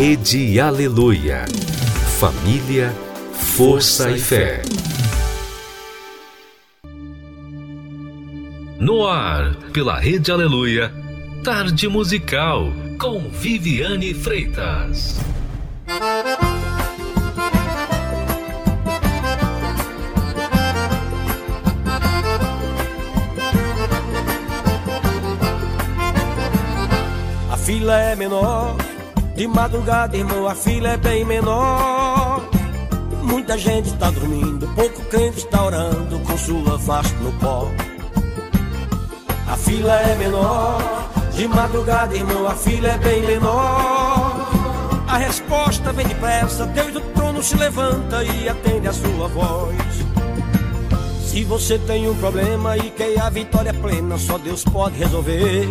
Rede Aleluia. Família, força e fé. No ar, pela Rede Aleluia, Tarde Musical, com Viviane Freitas. A fila é menor, de madrugada, irmão, a fila é bem menor. Muita gente está dormindo, pouco crente está orando com sua vasta no pó. A fila é menor, de madrugada, irmão, a fila é bem menor. A resposta vem depressa, Deus do trono se levanta e atende a sua voz. Se você tem um problema e quer a vitória plena, só Deus pode resolver.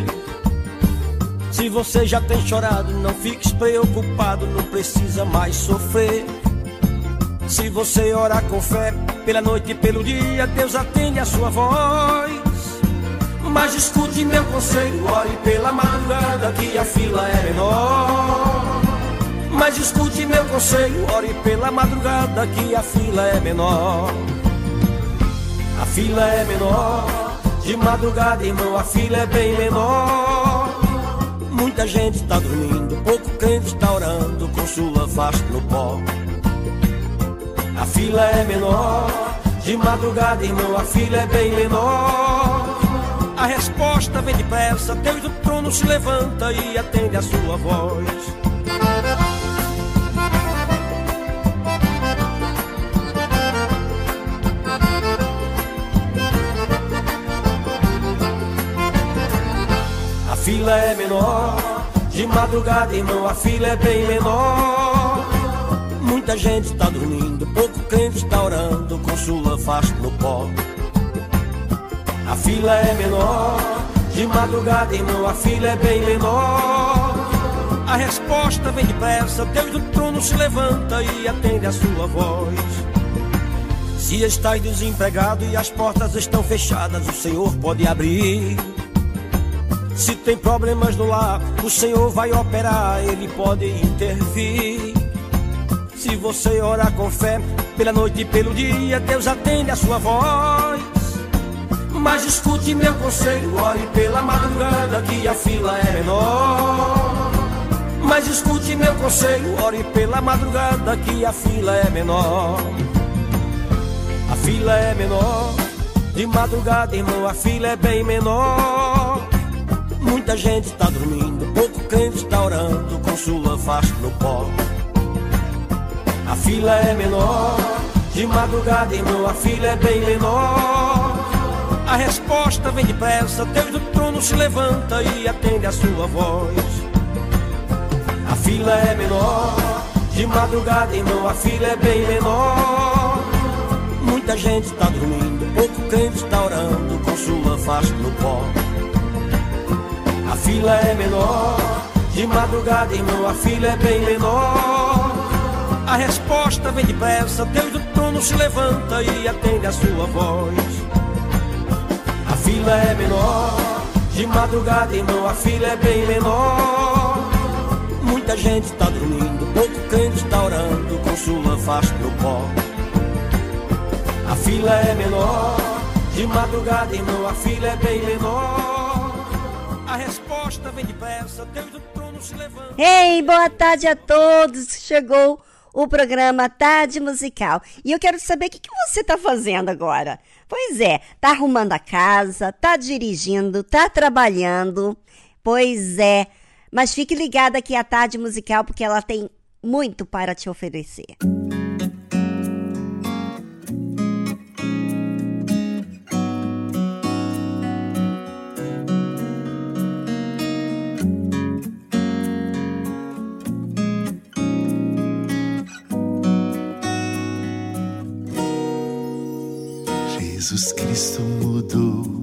Se você já tem chorado, não fique preocupado, não precisa mais sofrer. Se você orar com fé, pela noite e pelo dia, Deus atende a sua voz. Mas escute meu conselho, ore pela madrugada que a fila é menor. Mas escute meu conselho, ore pela madrugada que a fila é menor. A fila é menor, de madrugada, irmão, a fila é bem menor. Muita gente está dormindo, pouco crente está orando com sua vasta no pó. A fila é menor, de madrugada, irmão, a fila é bem menor. A resposta vem depressa, Deus do trono se levanta e atende a sua voz. Fila é menor, de madrugada, irmão, a fila é bem menor. Muita gente está dormindo, pouco crente está orando com sua faixa no pó. A fila é menor, de madrugada, irmão, a fila é bem menor. A resposta vem depressa, Deus do trono se levanta e atende a sua voz. Se estás desempregado e as portas estão fechadas, o Senhor pode abrir. Se tem problemas no lar, o Senhor vai operar, Ele pode intervir. Se você orar com fé, pela noite e pelo dia, Deus atende a sua voz. Mas escute meu conselho, ore pela madrugada que a fila é menor. Mas escute meu conselho, ore pela madrugada que a fila é menor. A fila é menor, de madrugada, irmão, a fila é bem menor. Muita gente está dormindo, pouco crente está orando com sua faixa no pó. A fila é menor, de madrugada, irmão, a fila é bem menor. A resposta vem depressa, Deus do trono se levanta e atende a sua voz. A fila é menor, de madrugada, irmão, a fila é bem menor. Muita gente está dormindo, pouco crente está orando com sua faixa no pó. A fila é menor, de madrugada, irmão, a fila é bem menor. A resposta vem depressa, Deus do trono se levanta e atende a sua voz. A fila é menor, de madrugada, irmão, a fila é bem menor. Muita gente está dormindo, pouco crente está orando com sua faixa no pó. A fila é menor, de madrugada, irmão, a fila é bem menor. A resposta vem depressa, Deus do trono se levanta. Ei, boa tarde a todos. Chegou o programa Tarde Musical. E eu quero saber o que, que você está fazendo agora. Pois é, tá arrumando a casa, tá dirigindo, tá trabalhando. Pois é, mas fique ligada aqui à Tarde Musical porque ela tem muito para te oferecer. Jesus Cristo mudou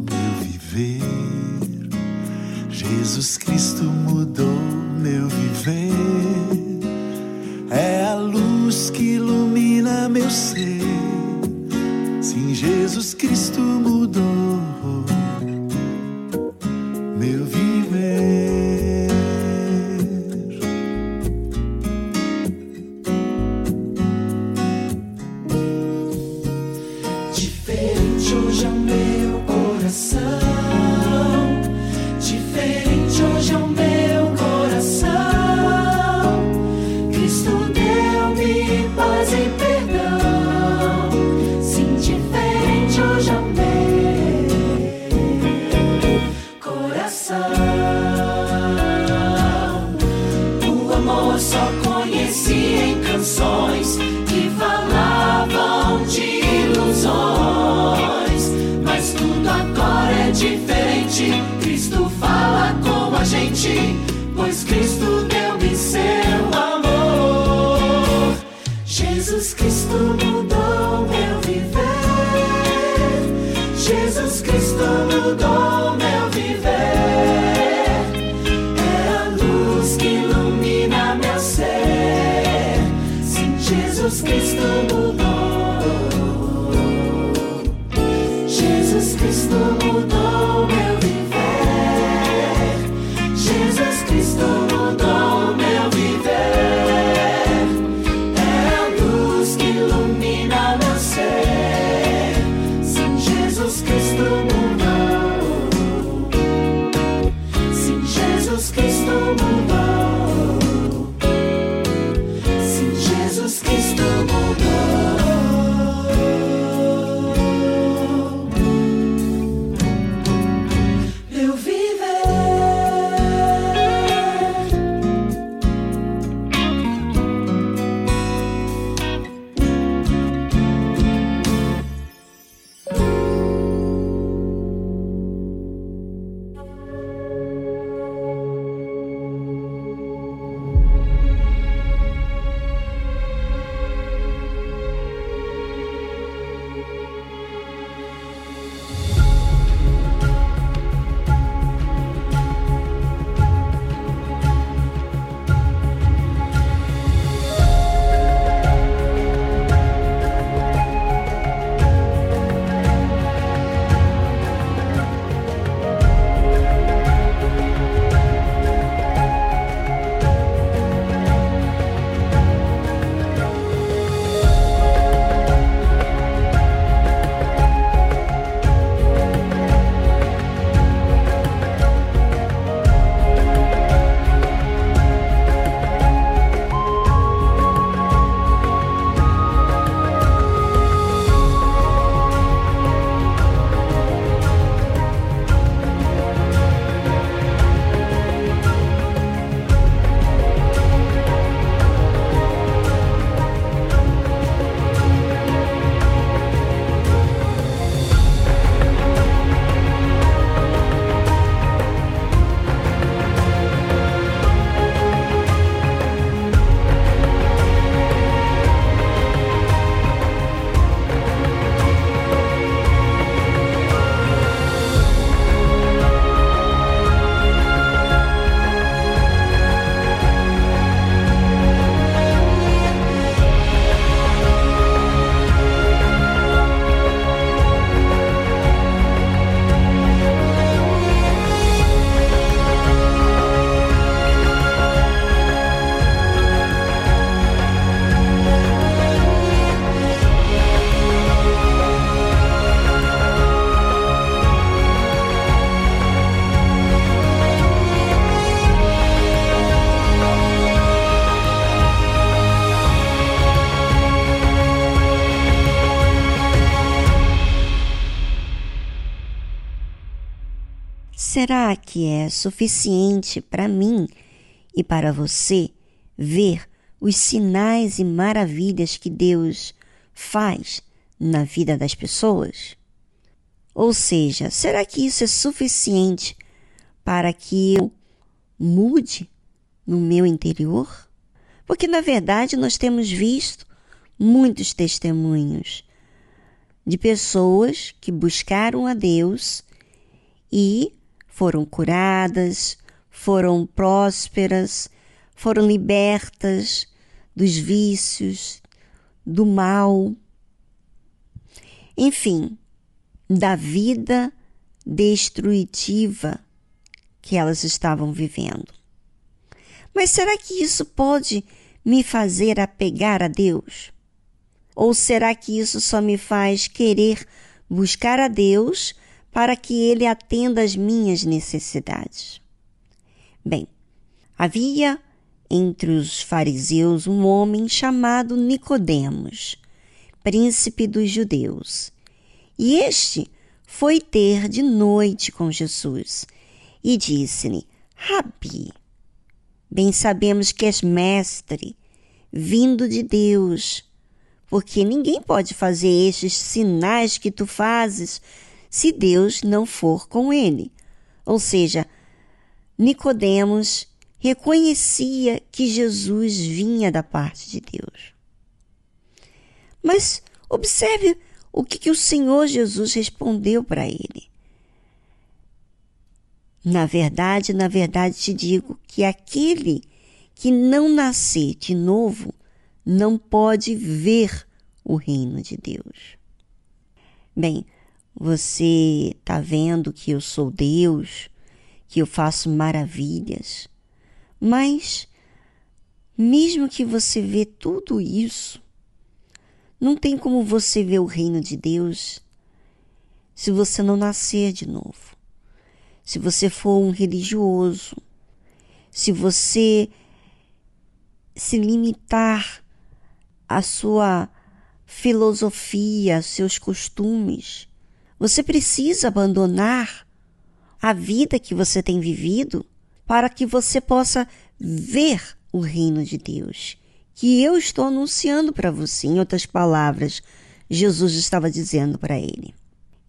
Será que é suficiente para mim e para você ver os sinais e maravilhas que Deus faz na vida das pessoas? Ou seja, será que isso é suficiente para que eu mude no meu interior? Porque na verdade nós temos visto muitos testemunhos de pessoas que buscaram a Deus e foram curadas, foram prósperas, foram libertas dos vícios, do mal, enfim, da vida destrutiva que elas estavam vivendo. Mas será que isso pode me fazer apegar a Deus? Ou será que isso só me faz querer buscar a Deus para que Ele atenda às minhas necessidades? Bem, havia entre os fariseus um homem chamado Nicodemos, príncipe dos judeus. E este foi ter de noite com Jesus e disse-lhe: Rabi, Bem sabemos que és mestre, vindo de Deus, porque ninguém pode fazer estes sinais que tu fazes se Deus não for com ele. Ou seja, Nicodemos reconhecia que Jesus vinha da parte de Deus. Mas observe o que, que o Senhor Jesus respondeu para ele. Na verdade, na verdade te digo que aquele que não nascer de novo não pode ver o reino de Deus. Bem, você está vendo que eu sou Deus, que eu faço maravilhas, mas mesmo que você vê tudo isso, não tem como você ver o reino de Deus se você não nascer de novo. Se você for um religioso, se você se limitar à sua filosofia, seus costumes, você precisa abandonar a vida que você tem vivido para que você possa ver o reino de Deus, que eu estou anunciando para você. Em outras palavras, Jesus estava dizendo para ele.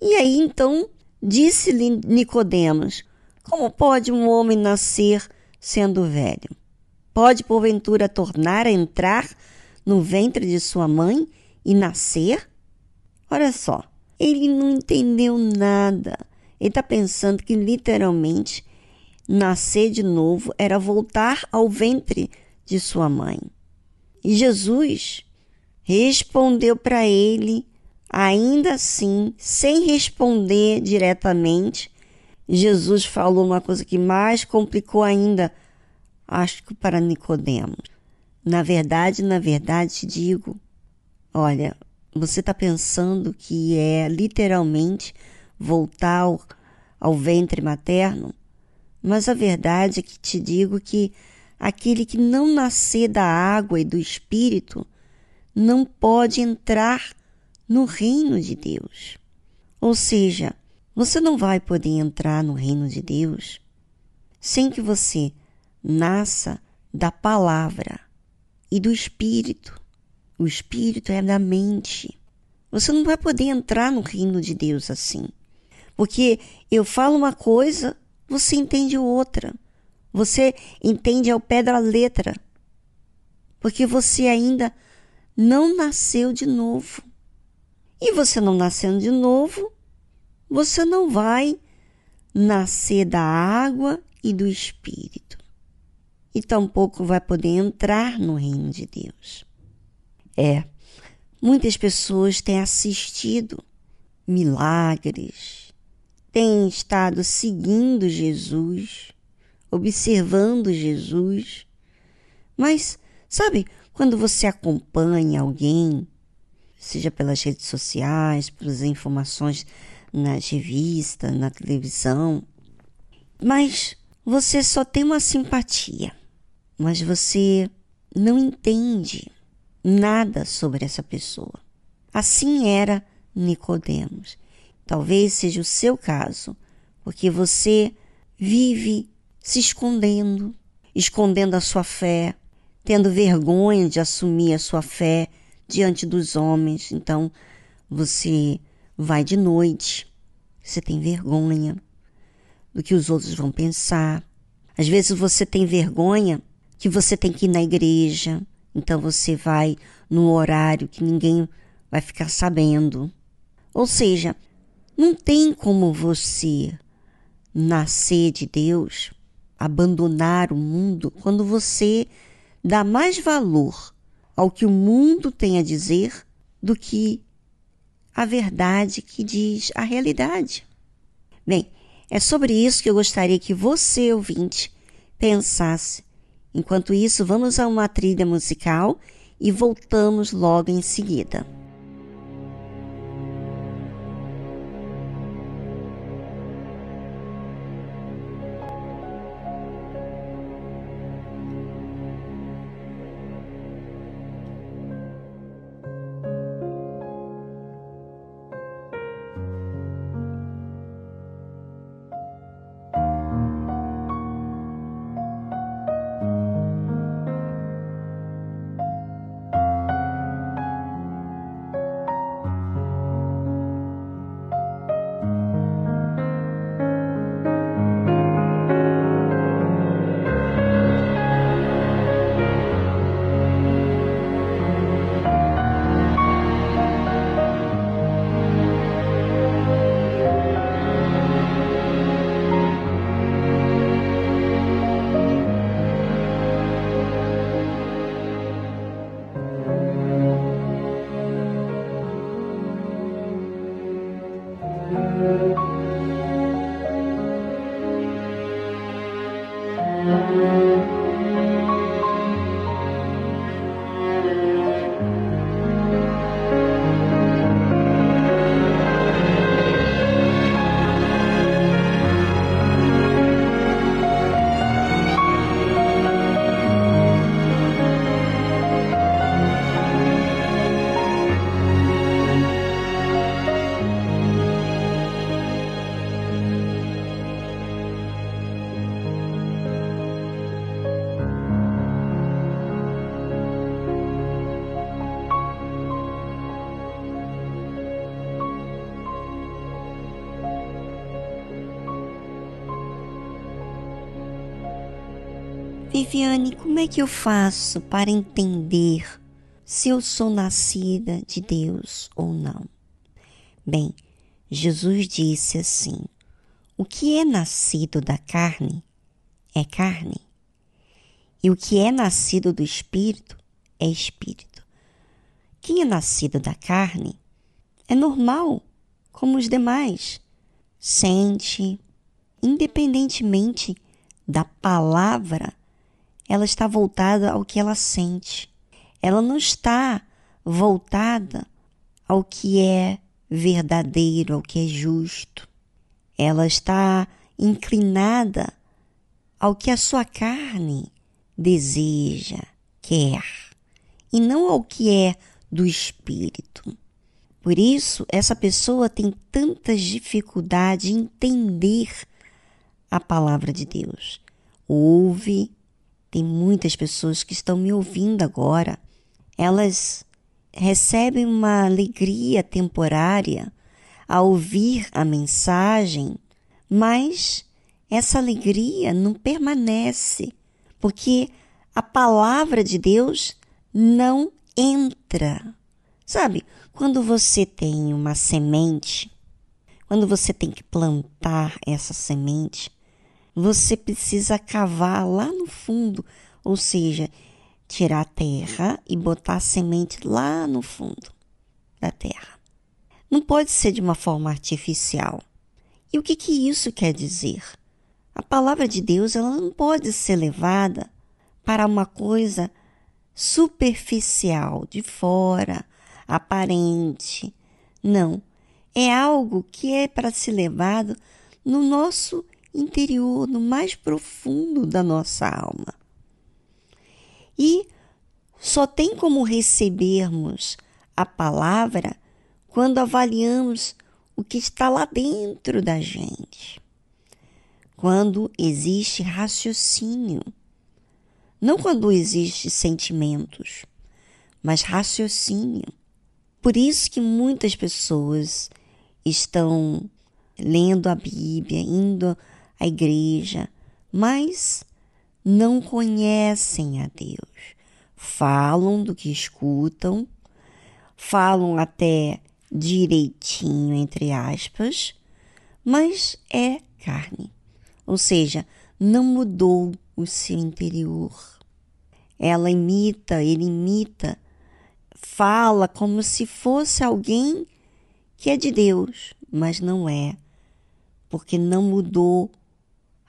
E aí então disse-lhe Nicodemos: Como pode um homem nascer sendo velho? Pode porventura tornar a entrar no ventre de sua mãe e nascer? Olha só, ele não entendeu nada. Ele está pensando que literalmente nascer de novo era voltar ao ventre de sua mãe. E Jesus respondeu para ele, ainda assim, sem responder diretamente. Jesus falou uma coisa que mais complicou ainda, acho que para Nicodemos. Na verdade, na verdade, te digo, olha, você está pensando que é literalmente voltar ao, ao ventre materno? Mas a verdade é que te digo que aquele que não nascer da água e do espírito não pode entrar no reino de Deus. Ou seja, você não vai poder entrar no reino de Deus sem que você nasça da palavra e do espírito. O espírito é da mente. Você não vai poder entrar no reino de Deus assim. Porque eu falo uma coisa, você entende outra. Você entende ao pé da letra. Porque você ainda não nasceu de novo. E você não nascendo de novo, você não vai nascer da água e do espírito. E tampouco vai poder entrar no reino de Deus. É, muitas pessoas têm assistido milagres, têm estado seguindo Jesus, observando Jesus. Mas, sabe, quando você acompanha alguém, seja pelas redes sociais, pelas informações nas revistas, na televisão, mas você só tem uma simpatia, mas você não entende nada sobre essa pessoa. Assim era Nicodemos. Talvez seja o seu caso, porque você vive se escondendo, escondendo a sua fé, tendo vergonha de assumir a sua fé diante dos homens. Então, você vai de noite, você tem vergonha do que os outros vão pensar. Às vezes você tem vergonha que você tem que ir na igreja, então você vai no horário que ninguém vai ficar sabendo. Ou seja, não tem como você nascer de Deus, abandonar o mundo, quando você dá mais valor ao que o mundo tem a dizer do que a verdade que diz a realidade. Bem, é sobre isso que eu gostaria que você, ouvinte, pensasse Enquanto isso, vamos a uma trilha musical e voltamos logo em seguida. Como é que eu faço para entender se eu sou nascida de Deus ou não? Bem, Jesus disse assim: o que é nascido da carne é carne, e o que é nascido do espírito é espírito. Quem é nascido da carne é normal, como os demais, sente, independentemente da palavra, ela está voltada ao que ela sente. Ela não está voltada ao que é verdadeiro, ao que é justo. Ela está inclinada ao que a sua carne deseja, quer, e não ao que é do espírito. Por isso, essa pessoa tem tantas dificuldades em entender a palavra de Deus. Ouve, tem muitas pessoas que estão me ouvindo agora. Elas recebem uma alegria temporária ao ouvir a mensagem, mas essa alegria não permanece, porque a palavra de Deus não entra. Sabe, quando você tem uma semente, quando você tem que plantar essa semente, você precisa cavar lá no fundo, ou seja, tirar a terra e botar a semente lá no fundo da terra. Não pode ser de uma forma artificial. E o que, que isso quer dizer? A palavra de Deus ela não pode ser levada para uma coisa superficial, de fora, aparente. Não. É algo que é para ser levado no nosso interior, no mais profundo da nossa alma. E só tem como recebermos a palavra quando avaliamos o que está lá dentro da gente. Quando existe raciocínio. Não quando existe sentimentos, mas raciocínio. Por isso que muitas pessoas estão lendo a Bíblia, indo a igreja, mas não conhecem a Deus. Falam do que escutam, falam até direitinho, entre aspas, mas é carne. Ou seja, não mudou o seu interior. Ela imita, ele imita, fala como se fosse alguém que é de Deus, mas não é, porque não mudou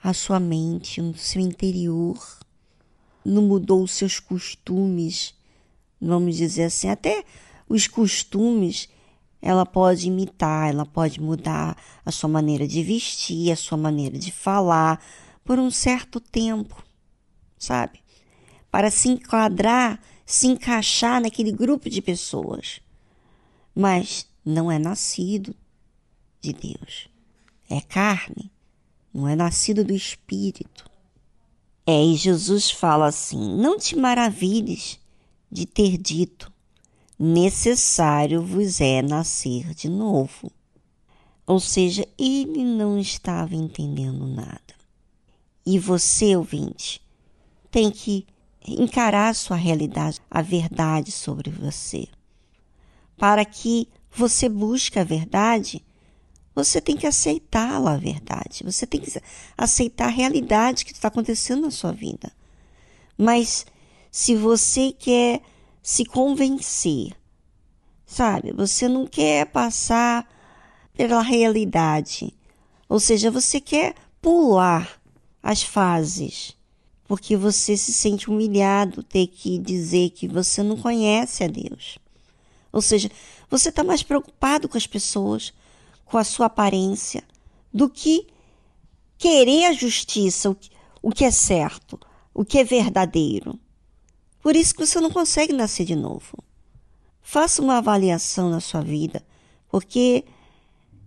a sua mente, no seu interior, não mudou os seus costumes, vamos dizer assim, até os costumes ela pode imitar, ela pode mudar a sua maneira de vestir, a sua maneira de falar por um certo tempo, sabe? Para se enquadrar, se encaixar naquele grupo de pessoas. Mas não é nascido de Deus, é carne não é nascido do Espírito. É, e Jesus fala assim: Não te maravilhes de ter dito, necessário vos é nascer de novo. Ou seja, ele não estava entendendo nada. E você, ouvinte, tem que encarar a sua realidade, a verdade sobre você. Para que você busque a verdade, você tem que aceitá-la, a verdade. Você tem que aceitar a realidade que está acontecendo na sua vida. Mas se você quer se convencer, sabe? Você não quer passar pela realidade. Ou seja, você quer pular as fases, porque você se sente humilhado ter que dizer que você não conhece a Deus. Ou seja, você está mais preocupado com as pessoas, com a sua aparência, do que querer a justiça, o que é certo, o que é verdadeiro. Por isso que você não consegue nascer de novo. Faça uma avaliação na sua vida, porque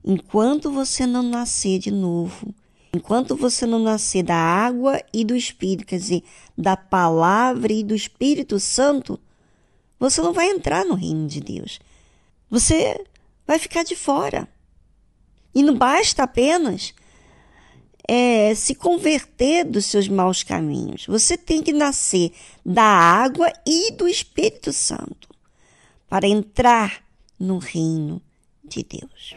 enquanto você não nascer de novo, enquanto você não nascer da água e do Espírito, quer dizer, da palavra e do Espírito Santo, você não vai entrar no reino de Deus. Você vai ficar de fora. E não basta apenas é, se converter dos seus maus caminhos. Você tem que nascer da água e do Espírito Santo para entrar no reino de Deus.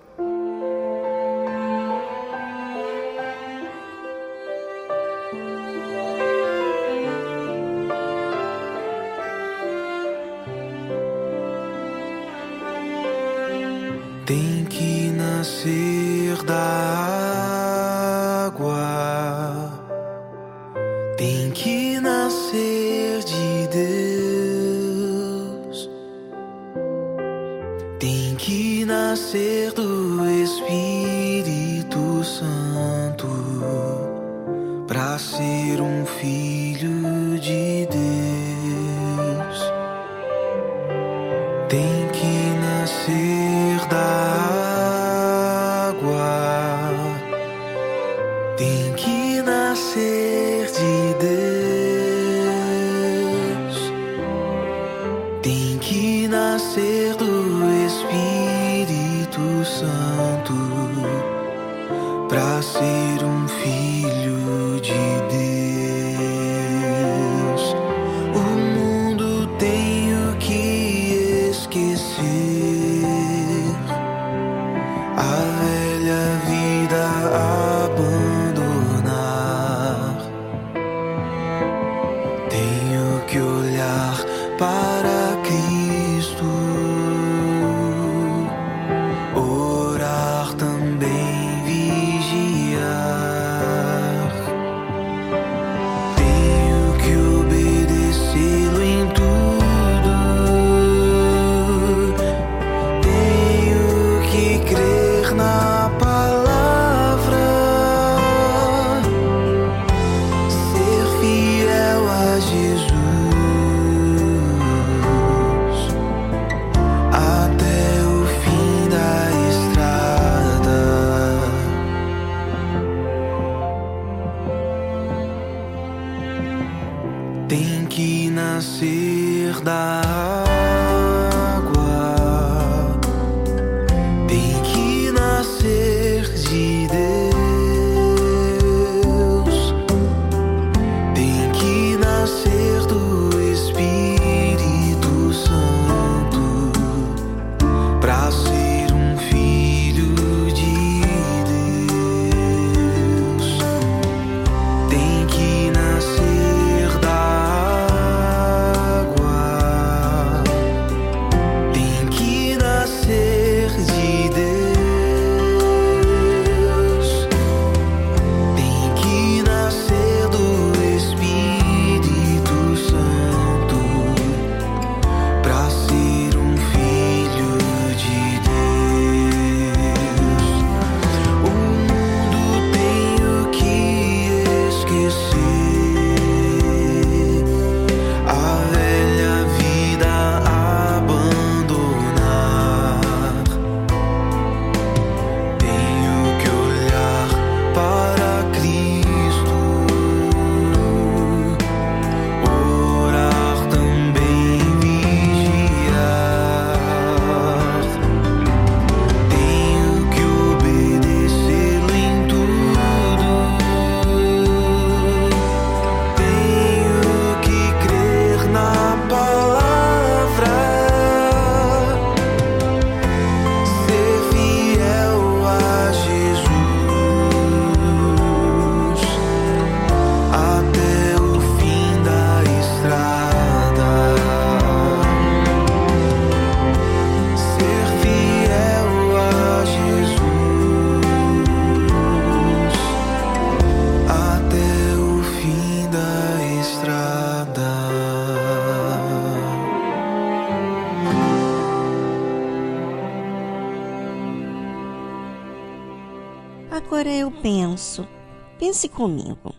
Pense comigo.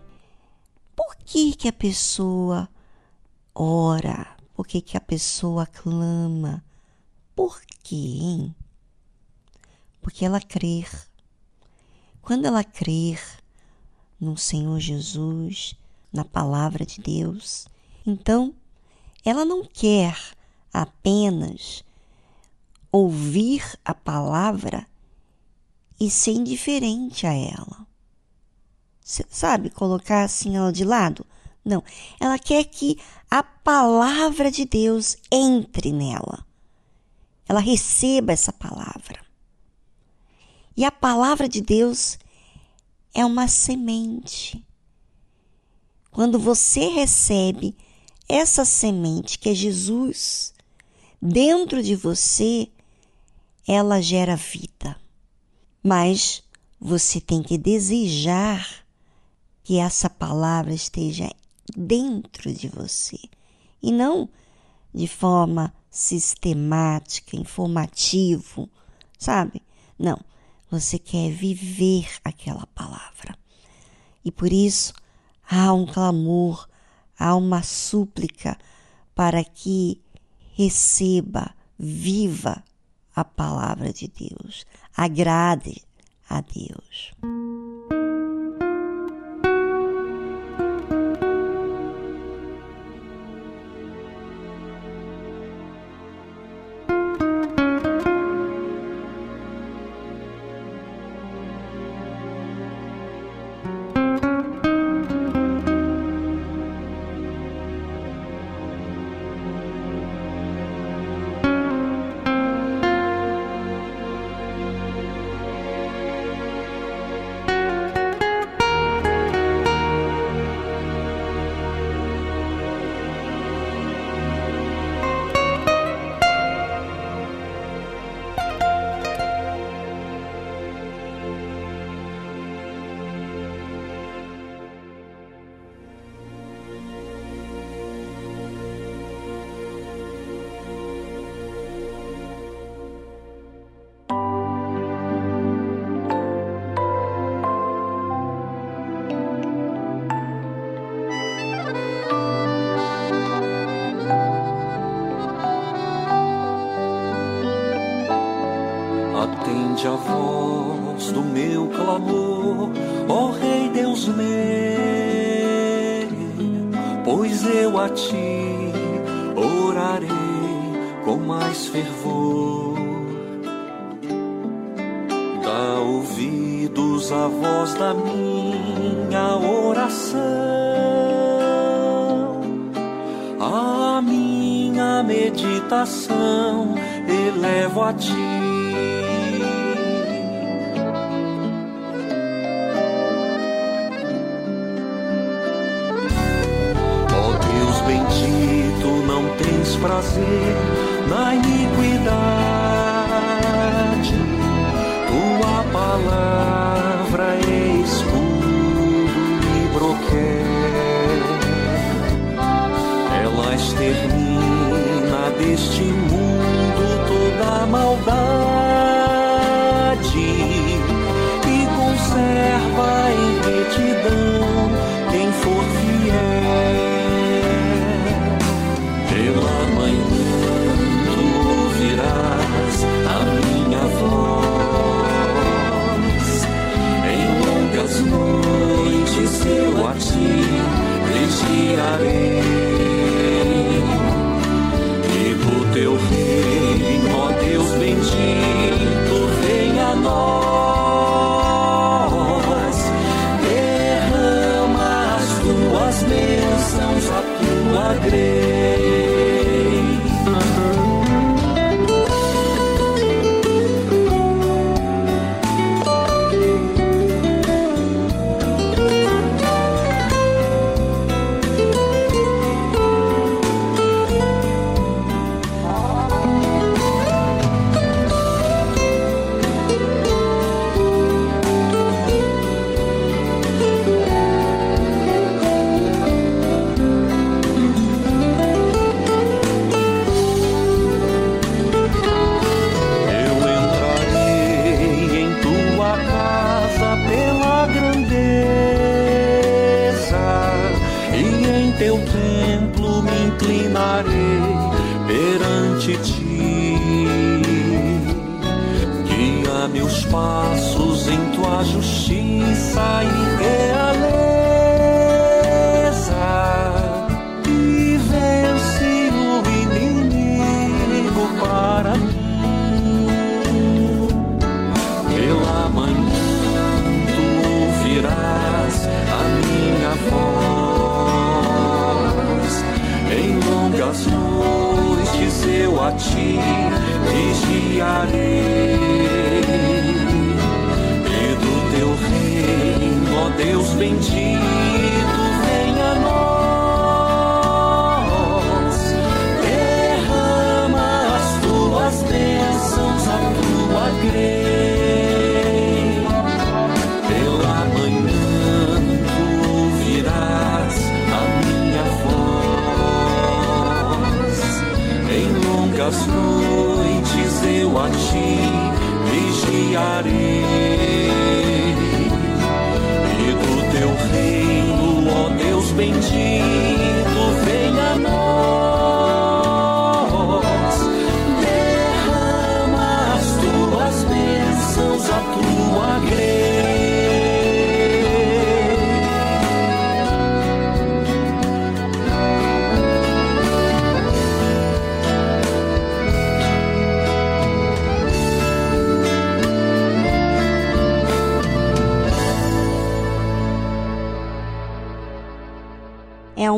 Por que que a pessoa ora? Por que que a pessoa clama? Por quê? Porque ela crer. Quando ela crer no Senhor Jesus, na palavra de Deus, então ela não quer apenas ouvir a palavra e ser indiferente a ela. Sabe, colocar assim ela de lado? Não. Ela quer que a palavra de Deus entre nela. Ela receba essa palavra. E a palavra de Deus é uma semente. Quando você recebe essa semente que é Jesus dentro de você, ela gera vida. Mas você tem que desejar que essa palavra esteja dentro de você e não de forma sistemática, informativo, sabe? Não, você quer viver aquela palavra. E por isso há um clamor, há uma súplica para que receba, viva a palavra de Deus, agrade a Deus. Fervor. Dá ouvidos à voz da minha oração, a minha meditação elevo a ti.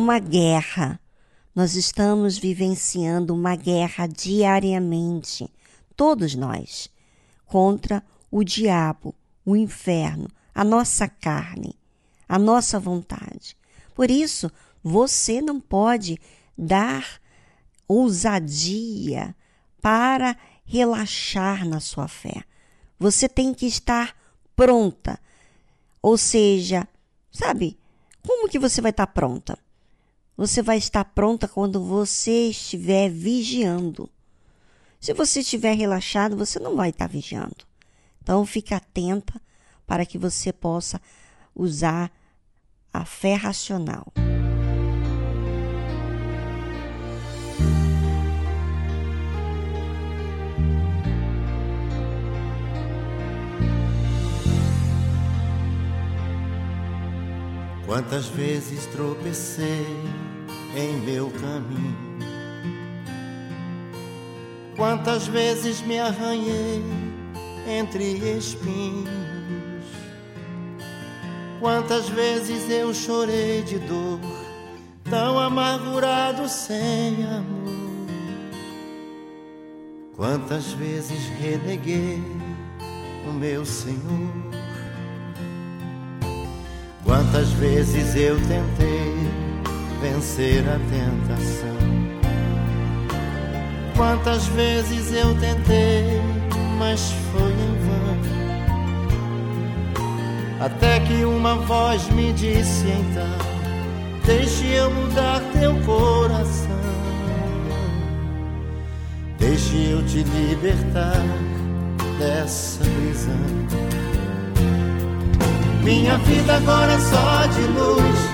Uma guerra. Nós estamos vivenciando uma guerra diariamente, todos nós, contra o diabo, o inferno, a nossa carne, a nossa vontade. Por isso, você não pode dar ousadia para relaxar na sua fé. Você tem que estar pronta. Ou seja, sabe, como que você vai estar pronta? Você vai estar pronta quando você estiver vigiando. Se você estiver relaxado, você não vai estar vigiando. Então, fique atenta para que você possa usar a fé racional. Quantas vezes tropecei em meu caminho, quantas vezes me arranhei entre espinhos, quantas vezes eu chorei de dor, tão amargurado sem amor. Quantas vezes reneguei o meu Senhor. Quantas vezes eu tentei vencer a tentação? Quantas vezes eu tentei, mas foi em vão. Até que uma voz me disse então: Deixe eu mudar teu coração. Deixe eu te libertar dessa prisão. Minha vida agora é só de luz,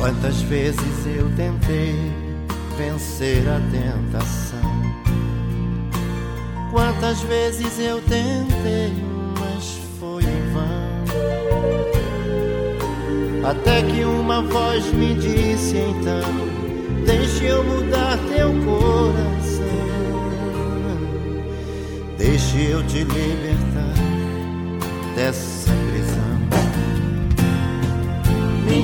Quantas vezes eu tentei vencer a tentação? Quantas vezes eu tentei, mas foi em vão. Até que uma voz me disse então: Deixe eu mudar teu coração. Deixe eu te libertar dessa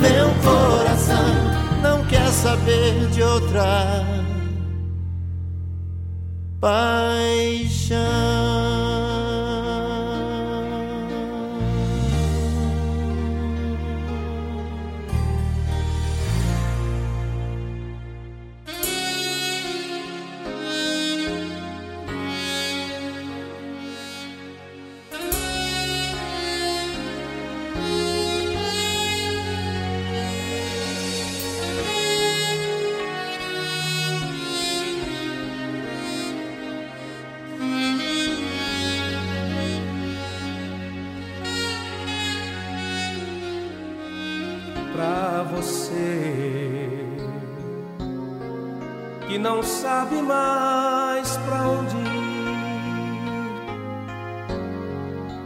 Meu coração não quer saber de outra paixão. Não sabe mais pra onde ir,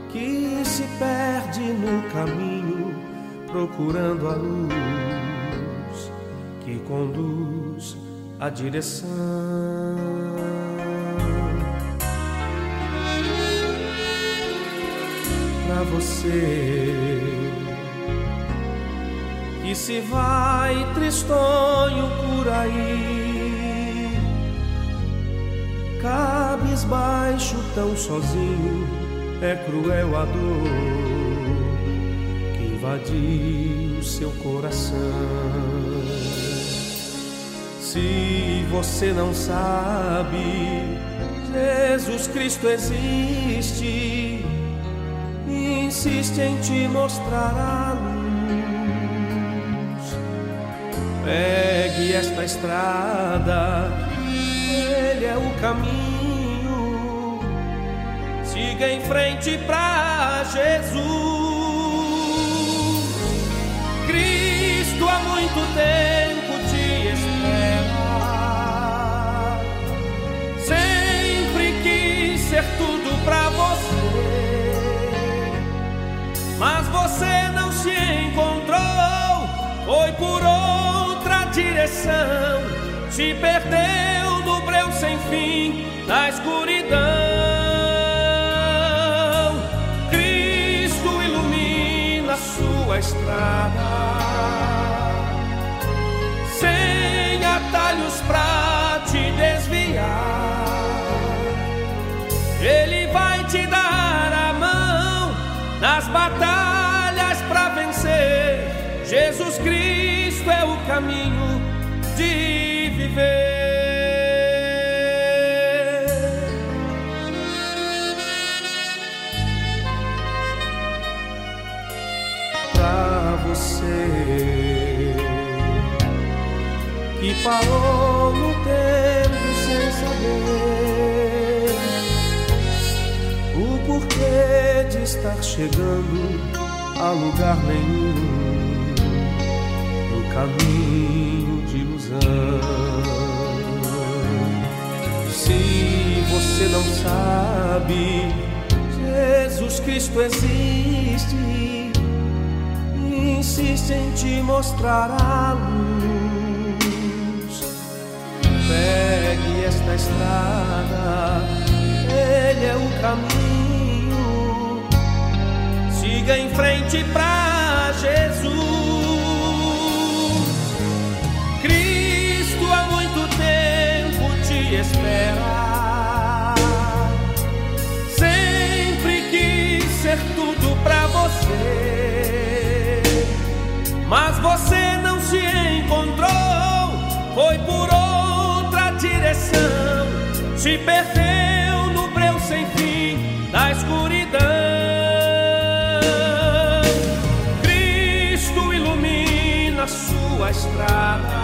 que se perde no caminho procurando a luz que conduz a direção. Pra você que se vai tristonho por aí, cabisbaixo tão sozinho, é cruel a dor que invadiu seu coração. Se você não sabe, Jesus Cristo existe, insiste em te mostrar a luz. Pegue esta estrada, ele é o caminho. Siga em frente pra Jesus. Cristo há muito tempo te espera. Sempre quis ser tudo pra você, mas você não se encontrou. Foi por outra direção, se perdeu no breu sem fim da escuridão. Sua estrada, sem atalhos pra te desviar. Ele vai te dar a mão nas batalhas pra vencer. Jesus Cristo é o caminho de viver. Parou no tempo sem saber o porquê de estar chegando a lugar nenhum no caminho de ilusão. Se você não sabe, Jesus Cristo existe, insiste em te mostrar a luz. Esta estrada, ele é o caminho. Siga em frente pra Jesus. Cristo há muito tempo te espera. Sempre quis ser tudo pra você, mas você se perdeu no breu sem fim da escuridão. Cristo ilumina sua estrada.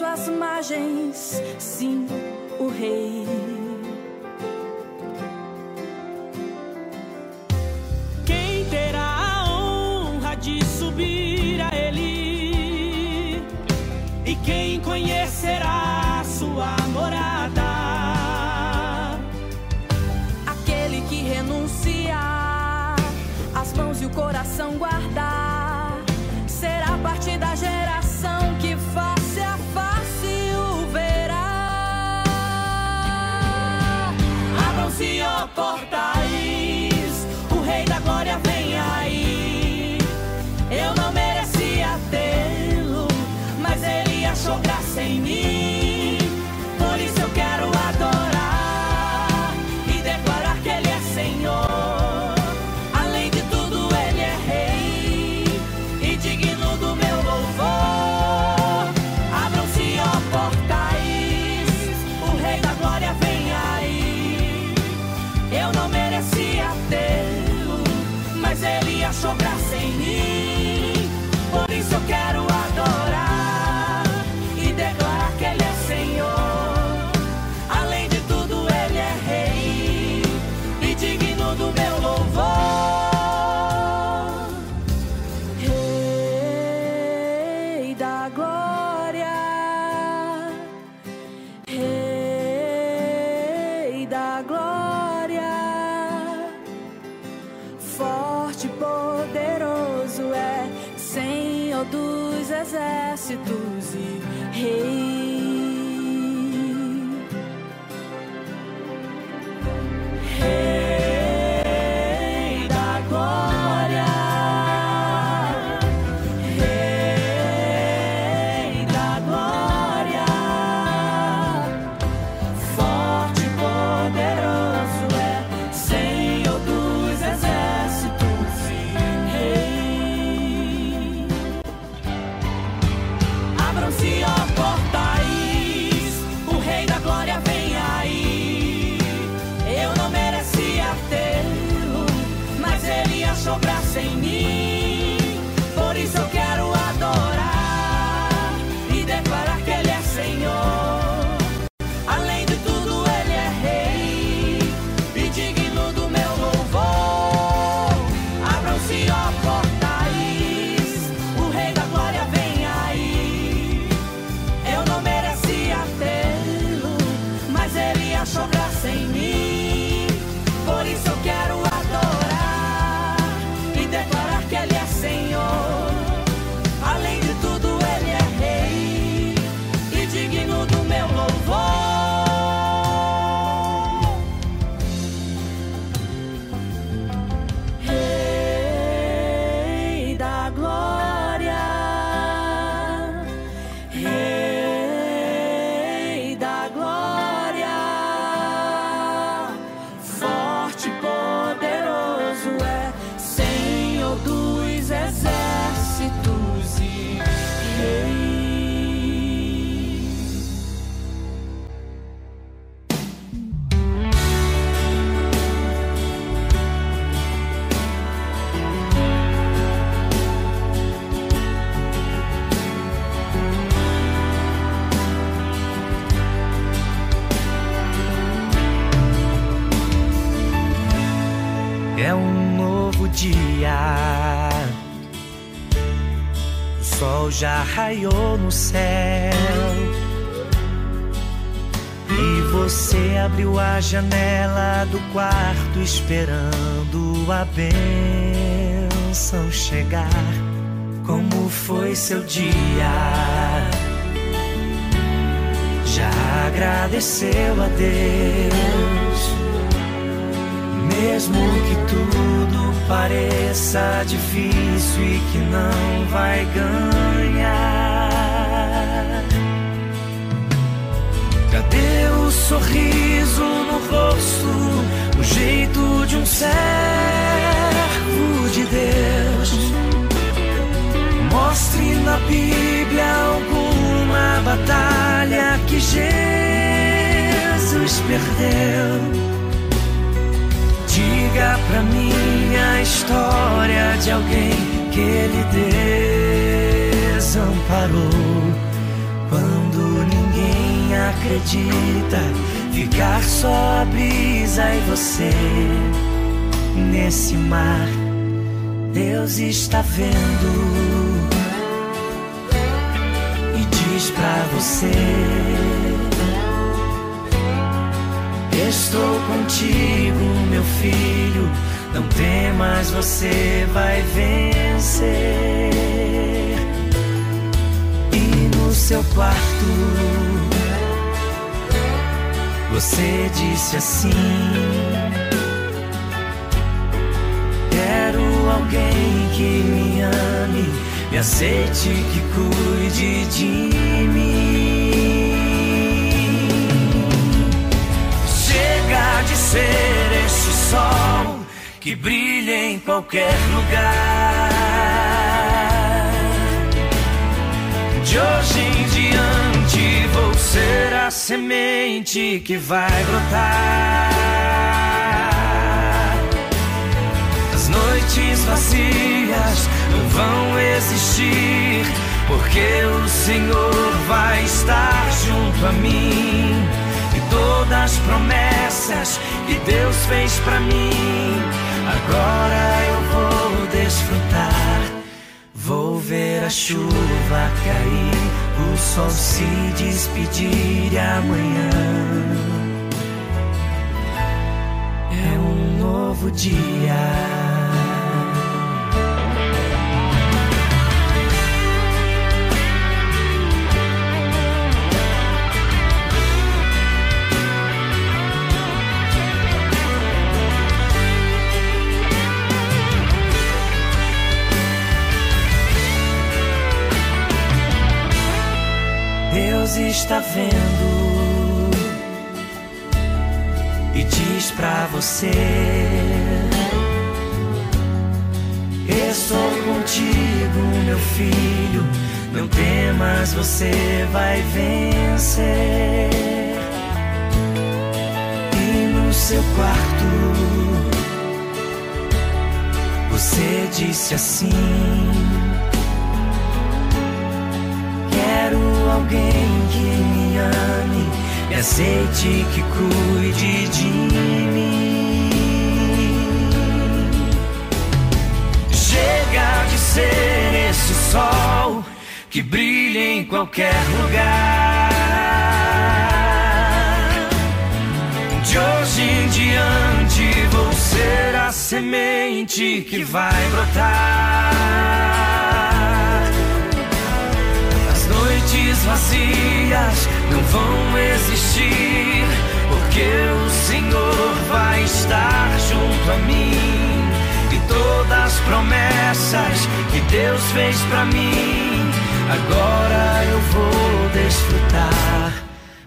suas margens, sim, o rei sobrar sem mim. No céu. E você abriu a janela do quarto esperando a bênção chegar. Como foi seu dia? Já agradeceu a Deus? Mesmo que tudo pareça difícil e que não vai ganhar. Cadê o sorriso no rosto, o jeito de um servo de Deus? Mostre na Bíblia alguma batalha que Jesus perdeu. Diga pra mim a história de alguém que ele desamparou. Acredita, ficar só a brisa e você nesse mar. Deus está vendo e diz pra você. Estou contigo, meu filho. Não temas, você vai vencer. E no seu quarto, você disse assim: Quero alguém que me ame, me aceite, que cuide de mim. Chega de ser esse sol que brilha em qualquer lugar. De hoje em diante ser a semente que vai brotar. As noites vazias não vão existir, porque o Senhor vai estar junto a mim e todas as promessas que Deus fez pra mim. Agora eu vou desfrutar. Vou ver a chuva cair, o sol se despedir amanhã é um novo dia. Está vendo e diz pra você: Estou contigo, meu filho. Não temas, você vai vencer. E no seu quarto, você disse assim: Quero alguém que me ame, me aceite, que cuide de mim. Chega de ser esse sol que brilha em qualquer lugar. De hoje em diante vou ser a semente que vai brotar. Noites vazias não vão existir, porque o Senhor vai estar junto a mim. E todas as promessas que Deus fez pra mim, agora eu vou desfrutar.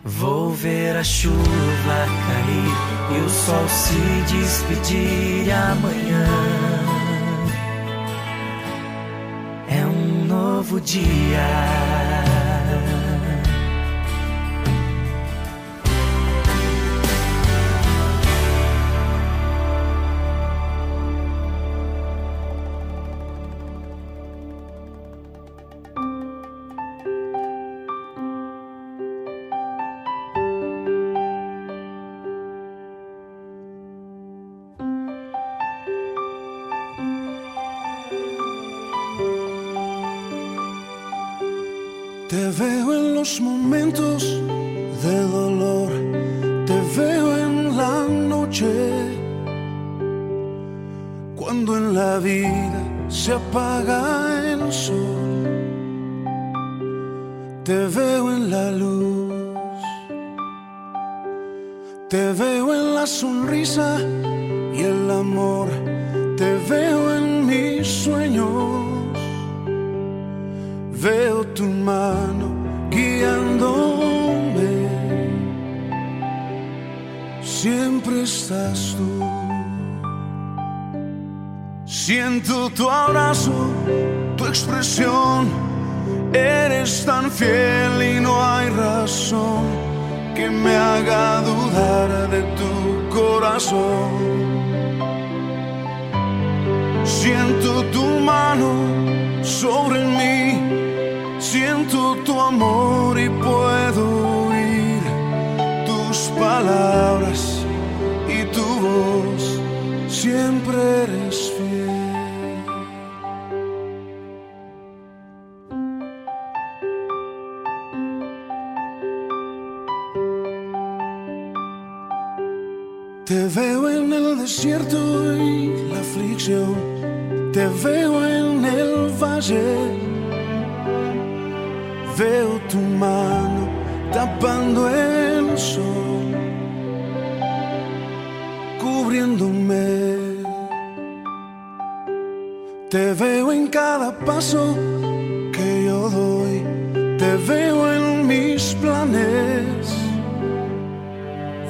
Vou ver a chuva cair e o sol se despedir amanhã. É um novo dia. Veo tu mano guiándome. Siempre estás tú. Siento tu abrazo, tu expresión. Eres tan fiel y no hay razón que me haga dudar de tu corazón. Siento tu mano sobre mí Siento tu amor y puedo oír tus palabras y tu voz. Siempre eres fiel. Te veo en el desierto y la aflicción. Te veo en el valle Veo tu mano tapando el sol, cubriéndome. Te veo en cada paso que yo doy, te veo en mis planes.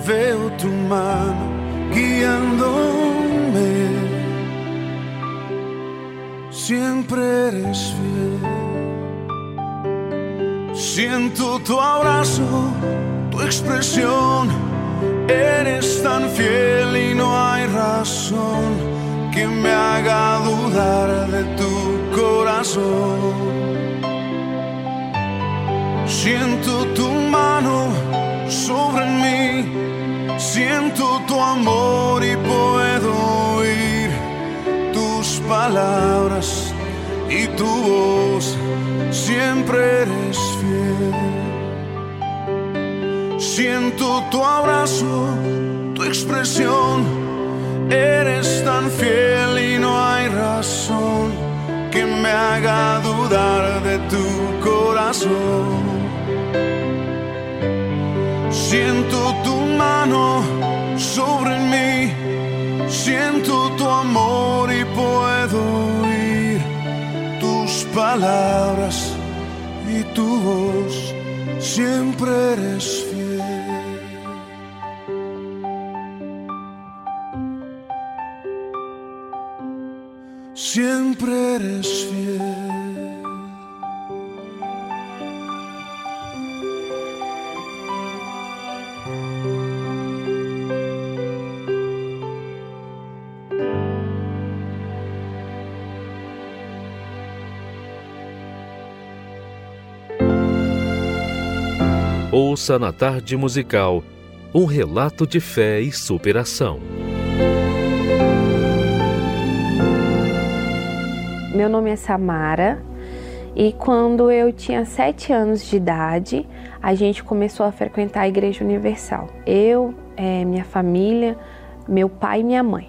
Veo tu mano guiándome. Siempre eres fiel. Siento tu abrazo, tu expresión. Eres tan fiel y no hay razón que me haga dudar de tu corazón. Siento tu mano sobre mí, siento tu amor y puedo oír tus palabras y tu voz siempre eres fiel. Siento tu abrazo, tu expresión, eres tan fiel y no hay razón que me haga dudar de tu corazón. Siento tu mano sobre mí, siento tu amor y puedo palabras y tu voz siempre eres fiel. Siempre eres fiel. Ouça na tarde musical um relato de fé e superação. Meu nome é Samara e quando eu tinha sete anos de idade, a gente começou a frequentar a Igreja Universal. Eu, eh, minha família, meu pai e minha mãe.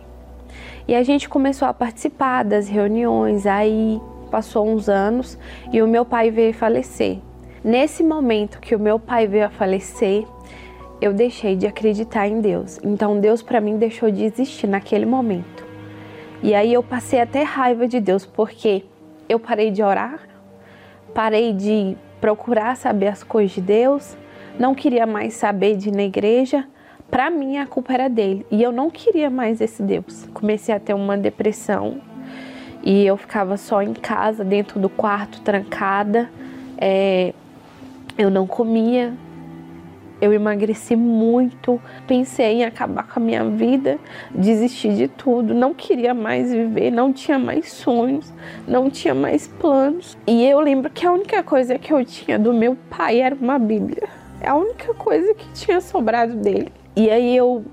E a gente começou a participar das reuniões, aí passou uns anos e o meu pai veio falecer. Nesse momento que o meu pai veio a falecer, eu deixei de acreditar em Deus. Então Deus para mim deixou de existir naquele momento. E aí eu passei até raiva de Deus, porque eu parei de orar, parei de procurar saber as coisas de Deus, não queria mais saber de ir na igreja. Para mim a culpa era dele e eu não queria mais esse Deus. Comecei a ter uma depressão e eu ficava só em casa, dentro do quarto, trancada. É, eu não comia, eu emagreci muito, pensei em acabar com a minha vida, desistir de tudo, não queria mais viver, não tinha mais sonhos, não tinha mais planos. E eu lembro que a única coisa que eu tinha do meu pai era uma Bíblia. É a única coisa que tinha sobrado dele. E aí eu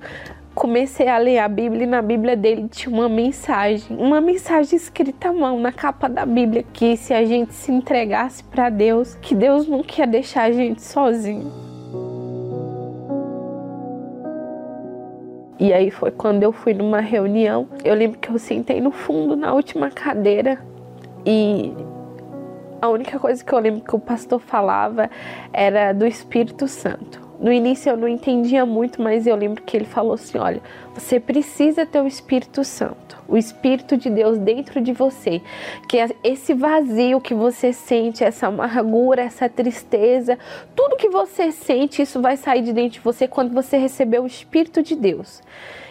comecei a ler a Bíblia e na Bíblia dele tinha uma mensagem, uma mensagem escrita à mão na capa da Bíblia que se a gente se entregasse para Deus, que Deus não quer deixar a gente sozinho. E aí foi quando eu fui numa reunião. Eu lembro que eu sentei no fundo, na última cadeira, e a única coisa que eu lembro que o pastor falava era do Espírito Santo. No início eu não entendia muito, mas eu lembro que ele falou assim: olha, você precisa ter o Espírito Santo, o Espírito de Deus dentro de você, que é esse vazio que você sente, essa amargura, essa tristeza, tudo que você sente, isso vai sair de dentro de você quando você receber o Espírito de Deus.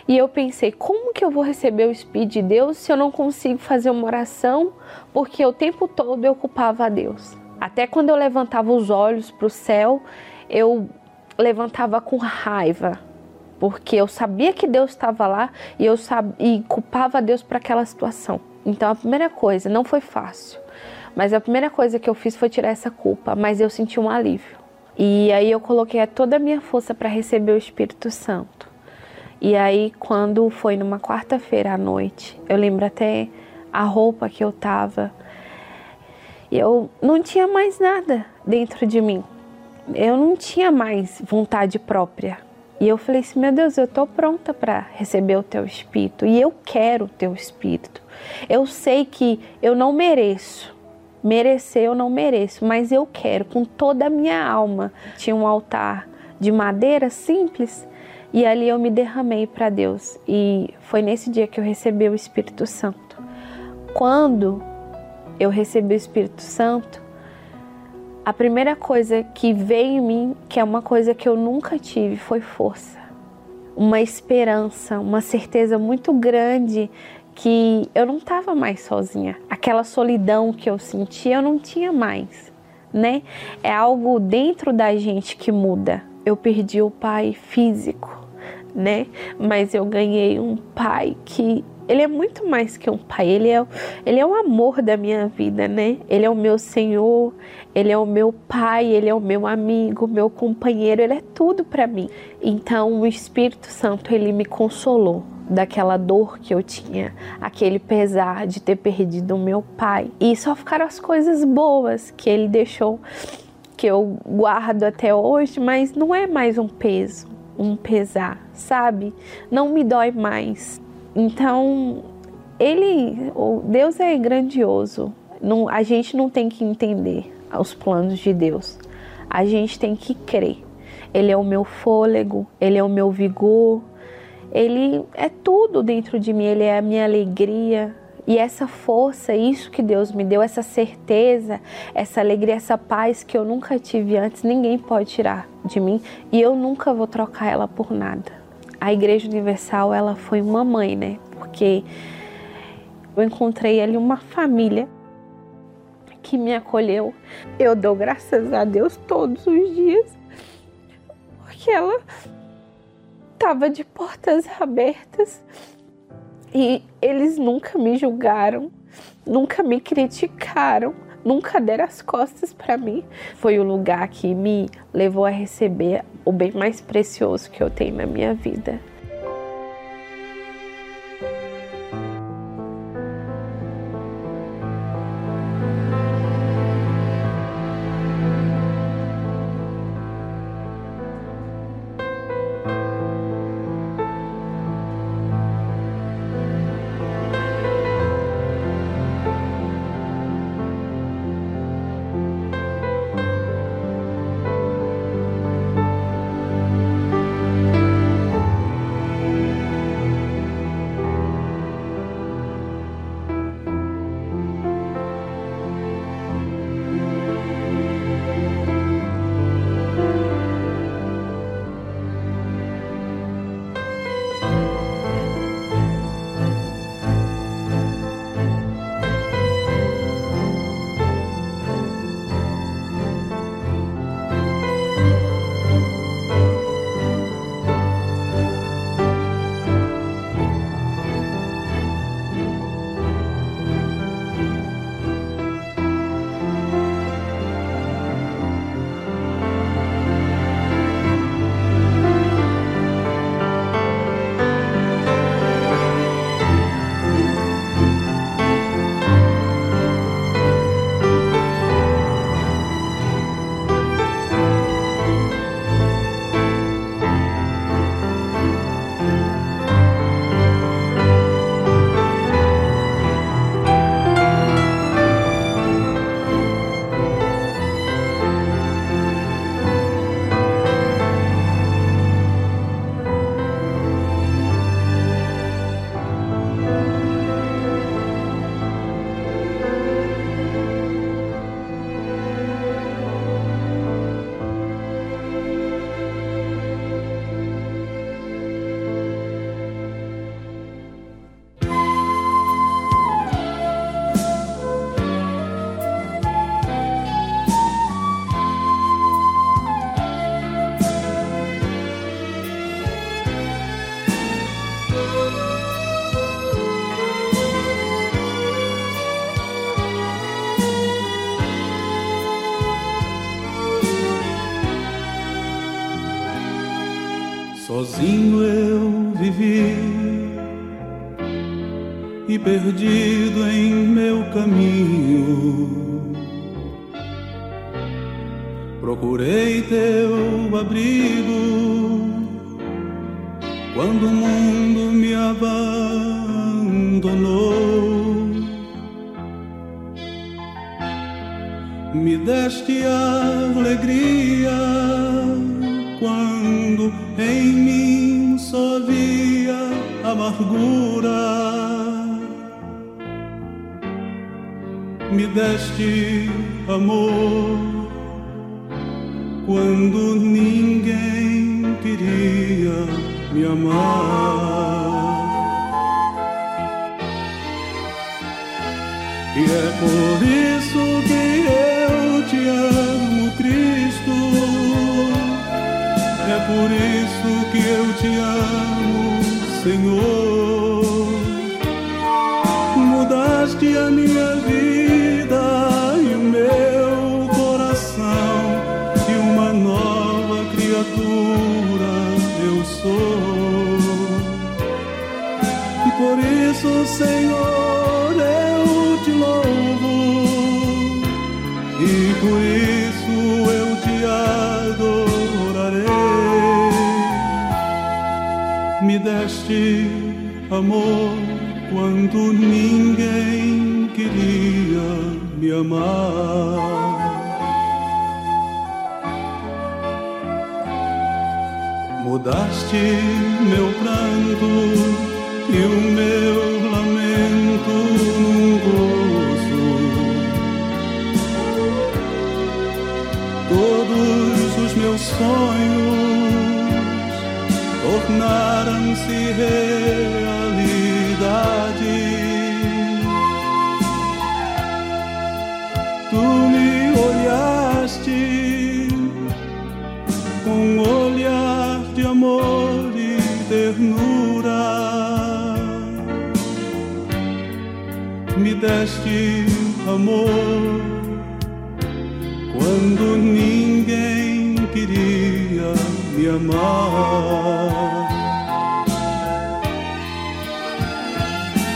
E eu pensei, como que eu vou receber o Espírito de Deus se eu não consigo fazer uma oração? Porque o tempo todo eu culpava a Deus. Até quando eu levantava os olhos para o céu, eu levantava com raiva, porque eu sabia que Deus estava lá e eu sabia, e culpava Deus por aquela situação. Então a primeira coisa, não foi fácil, mas a primeira coisa que eu fiz foi tirar essa culpa, mas eu senti um alívio. E aí eu coloquei toda a minha força para receber o Espírito Santo. E aí quando foi numa quarta-feira à noite, eu lembro até a roupa que eu tava, eu não tinha mais nada dentro de mim eu não tinha mais vontade própria. E eu falei assim: meu Deus, eu estou pronta para receber o teu espírito e eu quero o teu espírito. Eu sei que eu não mereço, merecer eu não mereço, mas eu quero com toda a minha alma. Tinha um altar de madeira simples e ali eu me derramei para Deus. E foi nesse dia que eu recebi o Espírito Santo. Quando eu recebi o Espírito Santo, a primeira coisa que veio em mim, que é uma coisa que eu nunca tive, foi força. Uma esperança, uma certeza muito grande que eu não estava mais sozinha. Aquela solidão que eu sentia, eu não tinha mais, né? É algo dentro da gente que muda. Eu perdi o pai físico, né? Mas eu ganhei um pai que ele é muito mais que um pai, ele é, ele é o amor da minha vida, né? Ele é o meu Senhor, ele é o meu pai, ele é o meu amigo, meu companheiro, ele é tudo para mim. Então o Espírito Santo, ele me consolou daquela dor que eu tinha, aquele pesar de ter perdido o meu pai. E só ficaram as coisas boas que ele deixou que eu guardo até hoje, mas não é mais um peso, um pesar, sabe? Não me dói mais. Então, ele, Deus é grandioso. Não, a gente não tem que entender os planos de Deus. A gente tem que crer. Ele é o meu fôlego, ele é o meu vigor, ele é tudo dentro de mim, ele é a minha alegria, E essa força, isso que Deus me deu, essa certeza, essa alegria, essa paz que eu nunca tive antes, ninguém pode tirar de mim e eu nunca vou trocar ela por nada. A Igreja Universal, ela foi uma mãe, né? Porque eu encontrei ali uma família que me acolheu. Eu dou graças a Deus todos os dias, porque ela estava de portas abertas e eles nunca me julgaram, nunca me criticaram, nunca deram as costas para mim. Foi o lugar que me levou a receber o bem mais precioso que eu tenho na minha vida. Sozinho eu vivi e perdido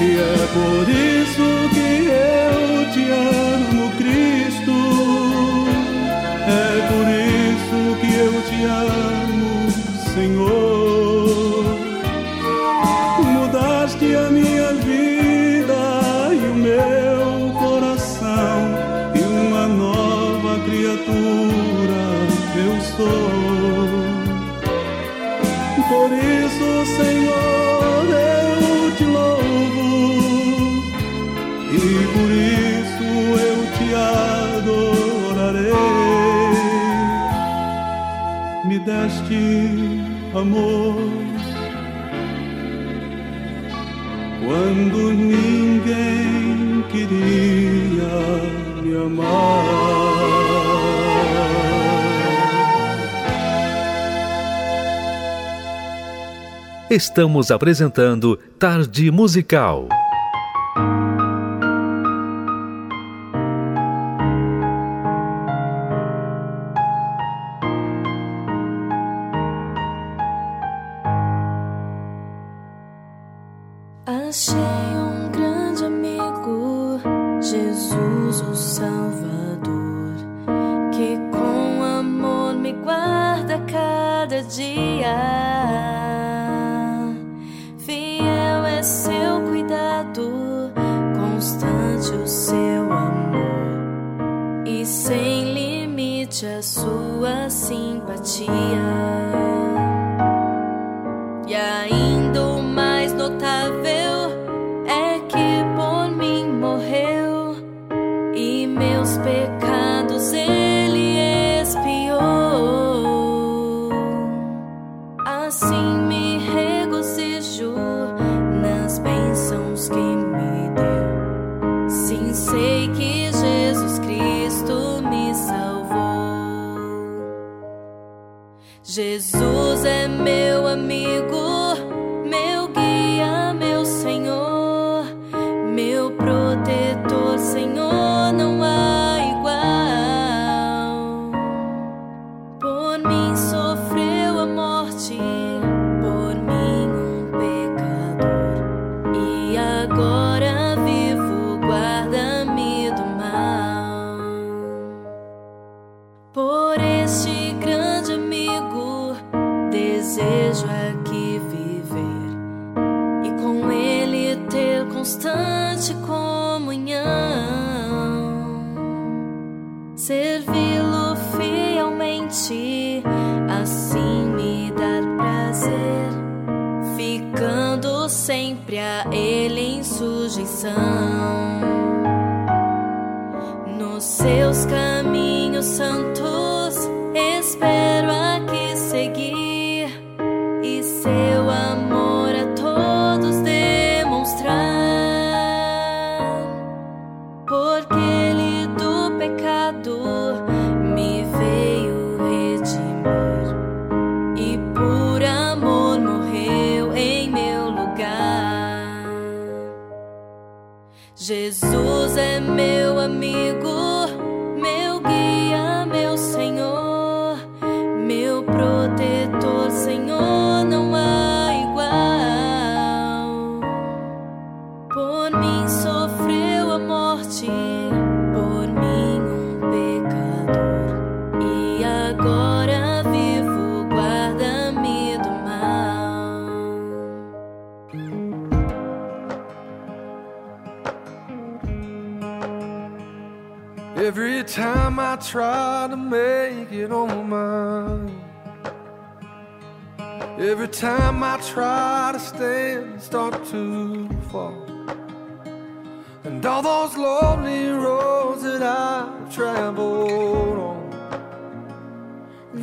E é por isso que eu te amo. sentir amor quando ninguém queria me amar. Estamos apresentando Tarde Musical.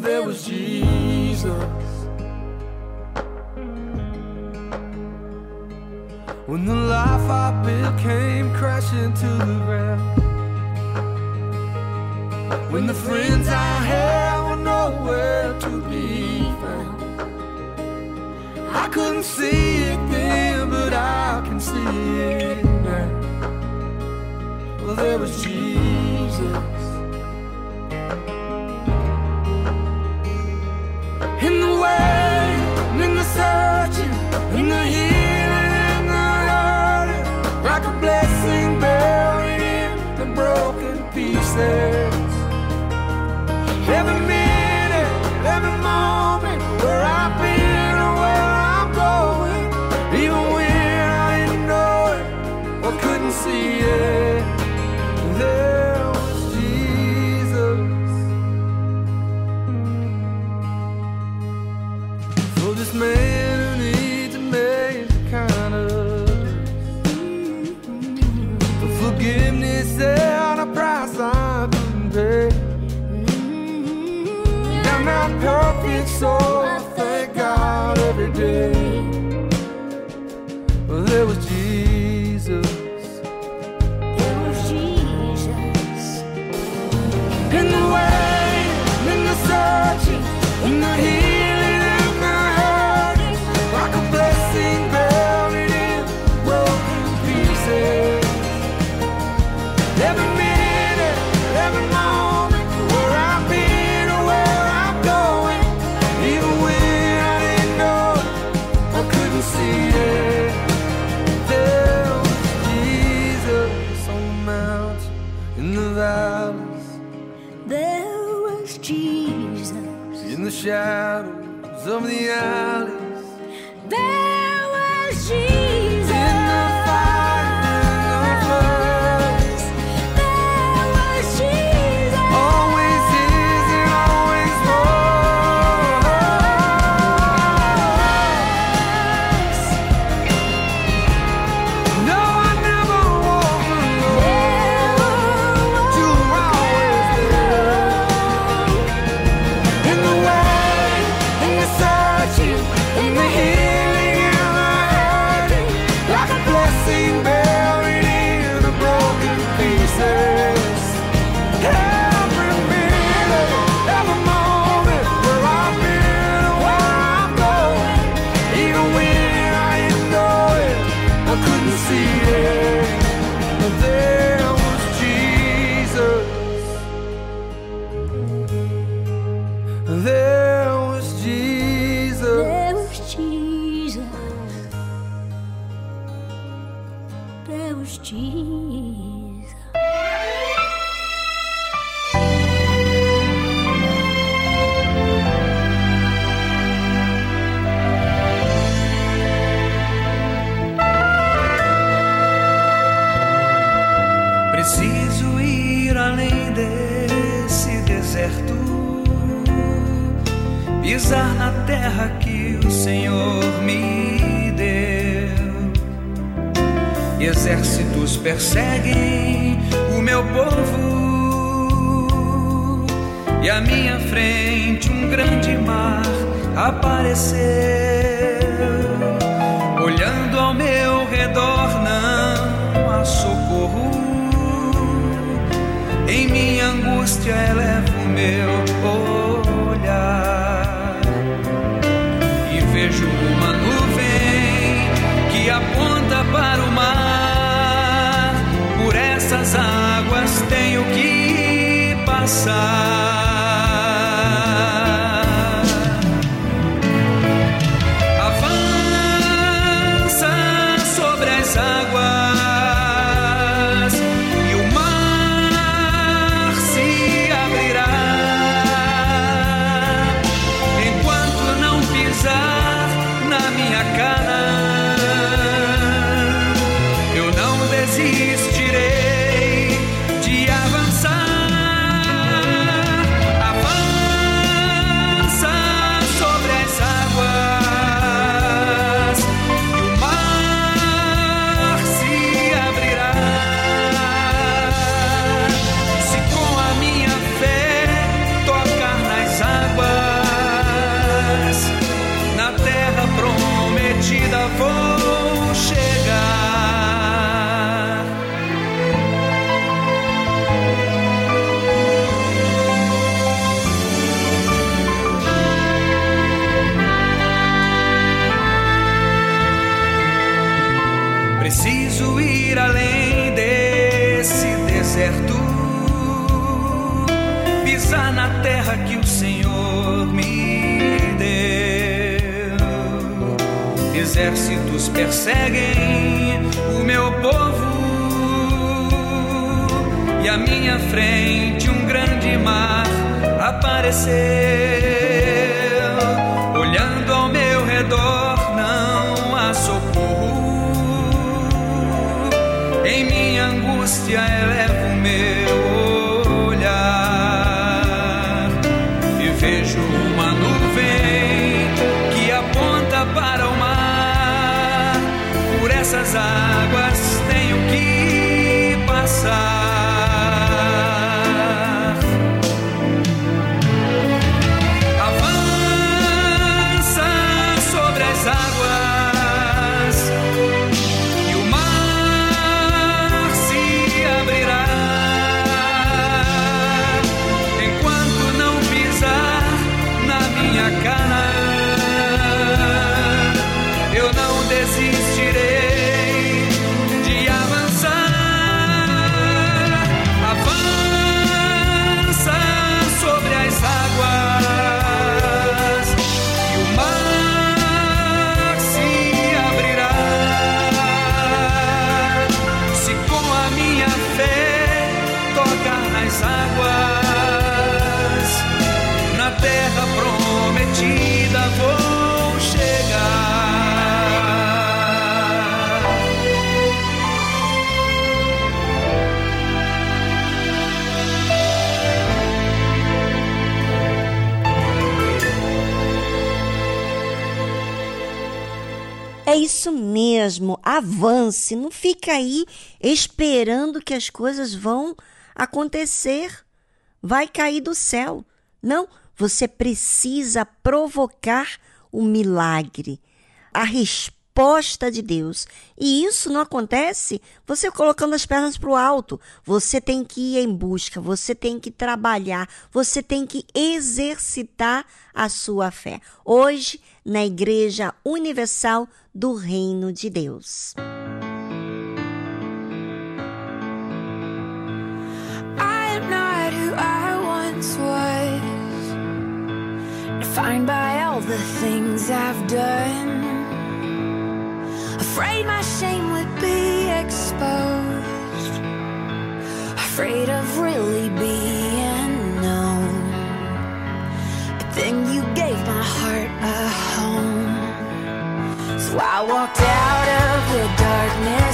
there was Jesus. When the life I built came crashing to the ground. When the friends I had were nowhere to be found. I couldn't see it then, but I can see it now. Well, there was Jesus. in the searching, in the healing, in the hurting, like a blessing in the broken pieces. perseguem o meu povo e à minha frente um grande mar apareceu. Olhando ao meu redor não há socorro. Em minha angústia elevo o meu Avança, Avança sobre as águas. Exércitos perseguem o meu povo e à minha frente um grande mar apareceu. Olhando ao meu redor, não há socorro. Em minha angústia elevo o meu isso mesmo, avance, não fica aí esperando que as coisas vão acontecer, vai cair do céu. Não, você precisa provocar o milagre, a resposta de Deus. E isso não acontece você colocando as pernas para o alto. Você tem que ir em busca, você tem que trabalhar, você tem que exercitar a sua fé. Hoje, na Igreja Universal do Reino de Deus. I'm not who I once was. Defined by all the things I've done. Afraid my shame would be exposed. Afraid of really being known. But then you gave my heart a I walked out of the darkness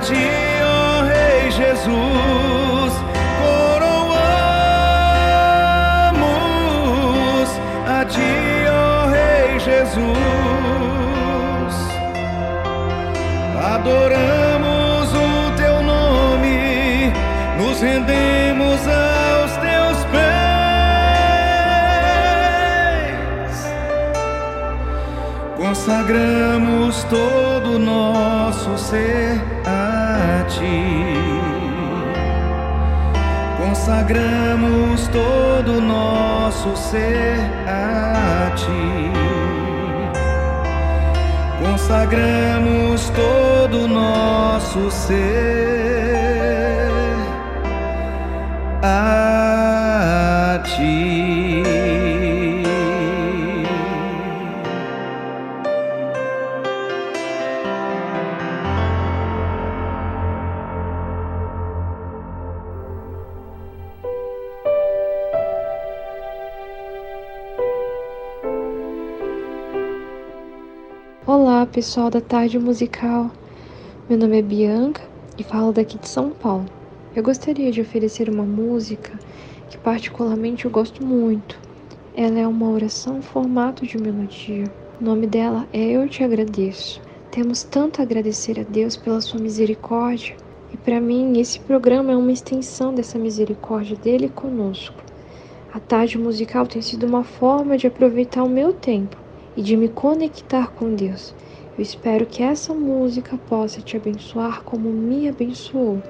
Ti, ó Rei Jesus. Coroamos a Ti, ó Rei Jesus. Adoramos o Teu nome, nos rendemos aos Teus pés. Consagramos todo o nosso ser Ti. Consagramos todo o nosso ser a Ti. Consagramos todo o nosso ser a pessoal da Tarde Musical. Meu nome é Bianca e falo daqui de São Paulo. Eu gostaria de oferecer uma música que particularmente eu gosto muito. Ela é uma oração em formato de melodia. O nome dela é Eu Te Agradeço. Temos tanto a agradecer a Deus pela sua misericórdia e para mim esse programa é uma extensão dessa misericórdia dele conosco. A tarde musical tem sido uma forma de aproveitar o meu tempo e de me conectar com Deus. Eu espero que essa música possa te abençoar como me abençoou.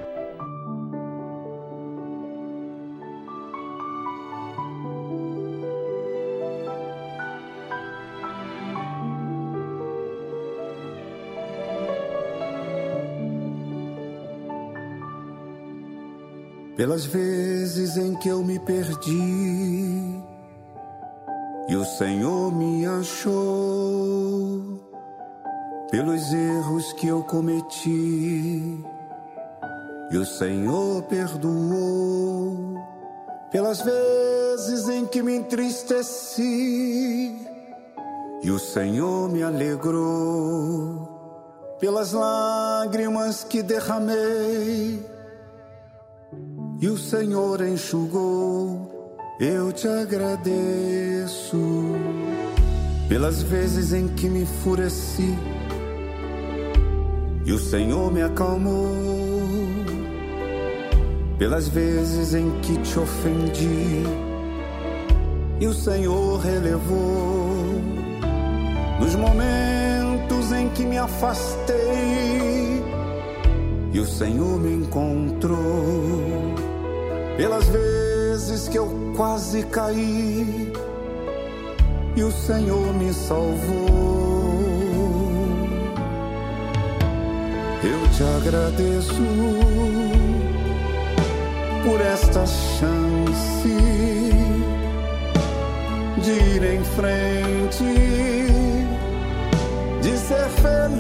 pelas vezes em que eu me perdi e o Senhor me achou, pelos erros que eu cometi. E o Senhor perdoou, pelas vezes em que me entristeci. E o Senhor me alegrou, pelas lágrimas que derramei. E o Senhor enxugou. Eu te agradeço pelas vezes em que me enfureci e o Senhor me acalmou. Pelas vezes em que te ofendi, e o Senhor relevou. Nos momentos em que me afastei, e o Senhor me encontrou. Pelas vezes que eu quase caí, e o Senhor me salvou. Eu te agradeço por esta chance de ir em frente, de ser feliz,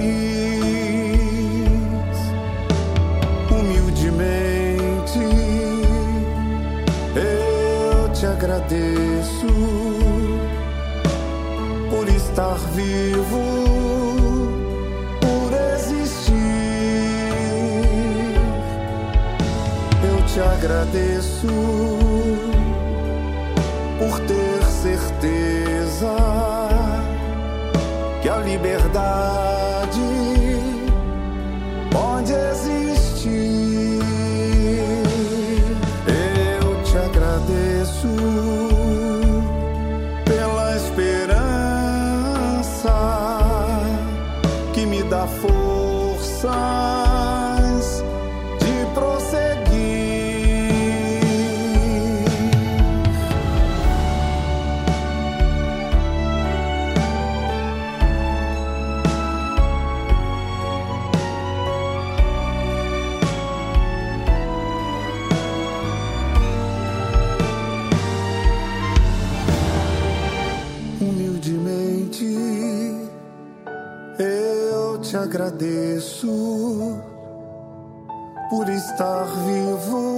humildemente. Eu te agradeço por estar vivo, te agradeço por ter certeza que a liberdade pode existir. Eu te agradeço pela esperança que me dá forças agradeço por estar vivo,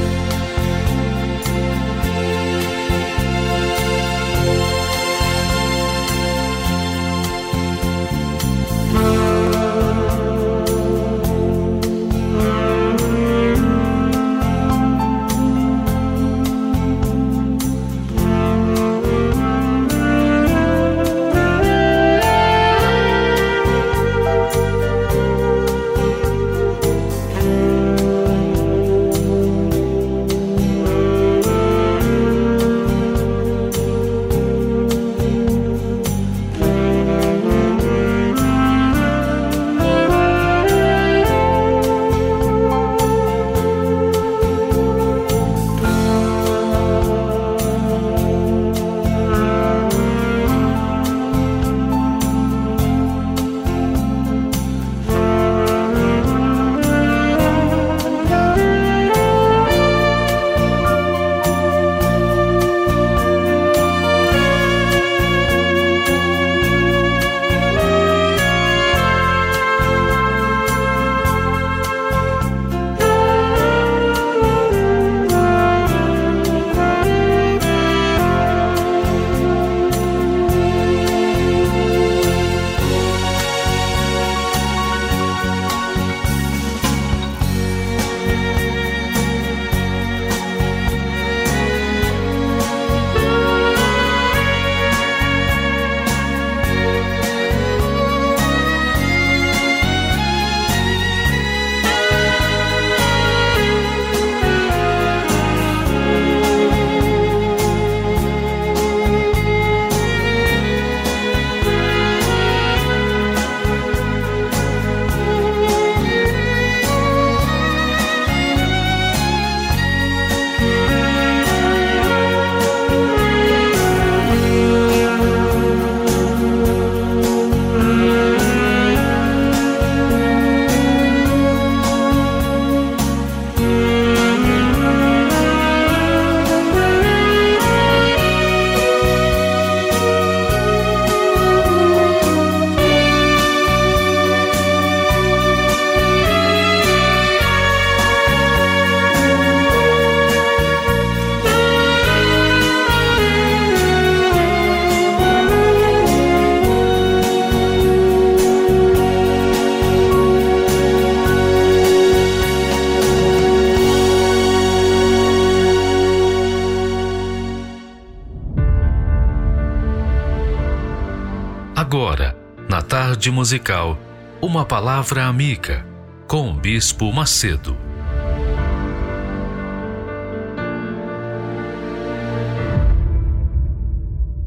Tarde musical, uma palavra amiga com o Bispo Macedo.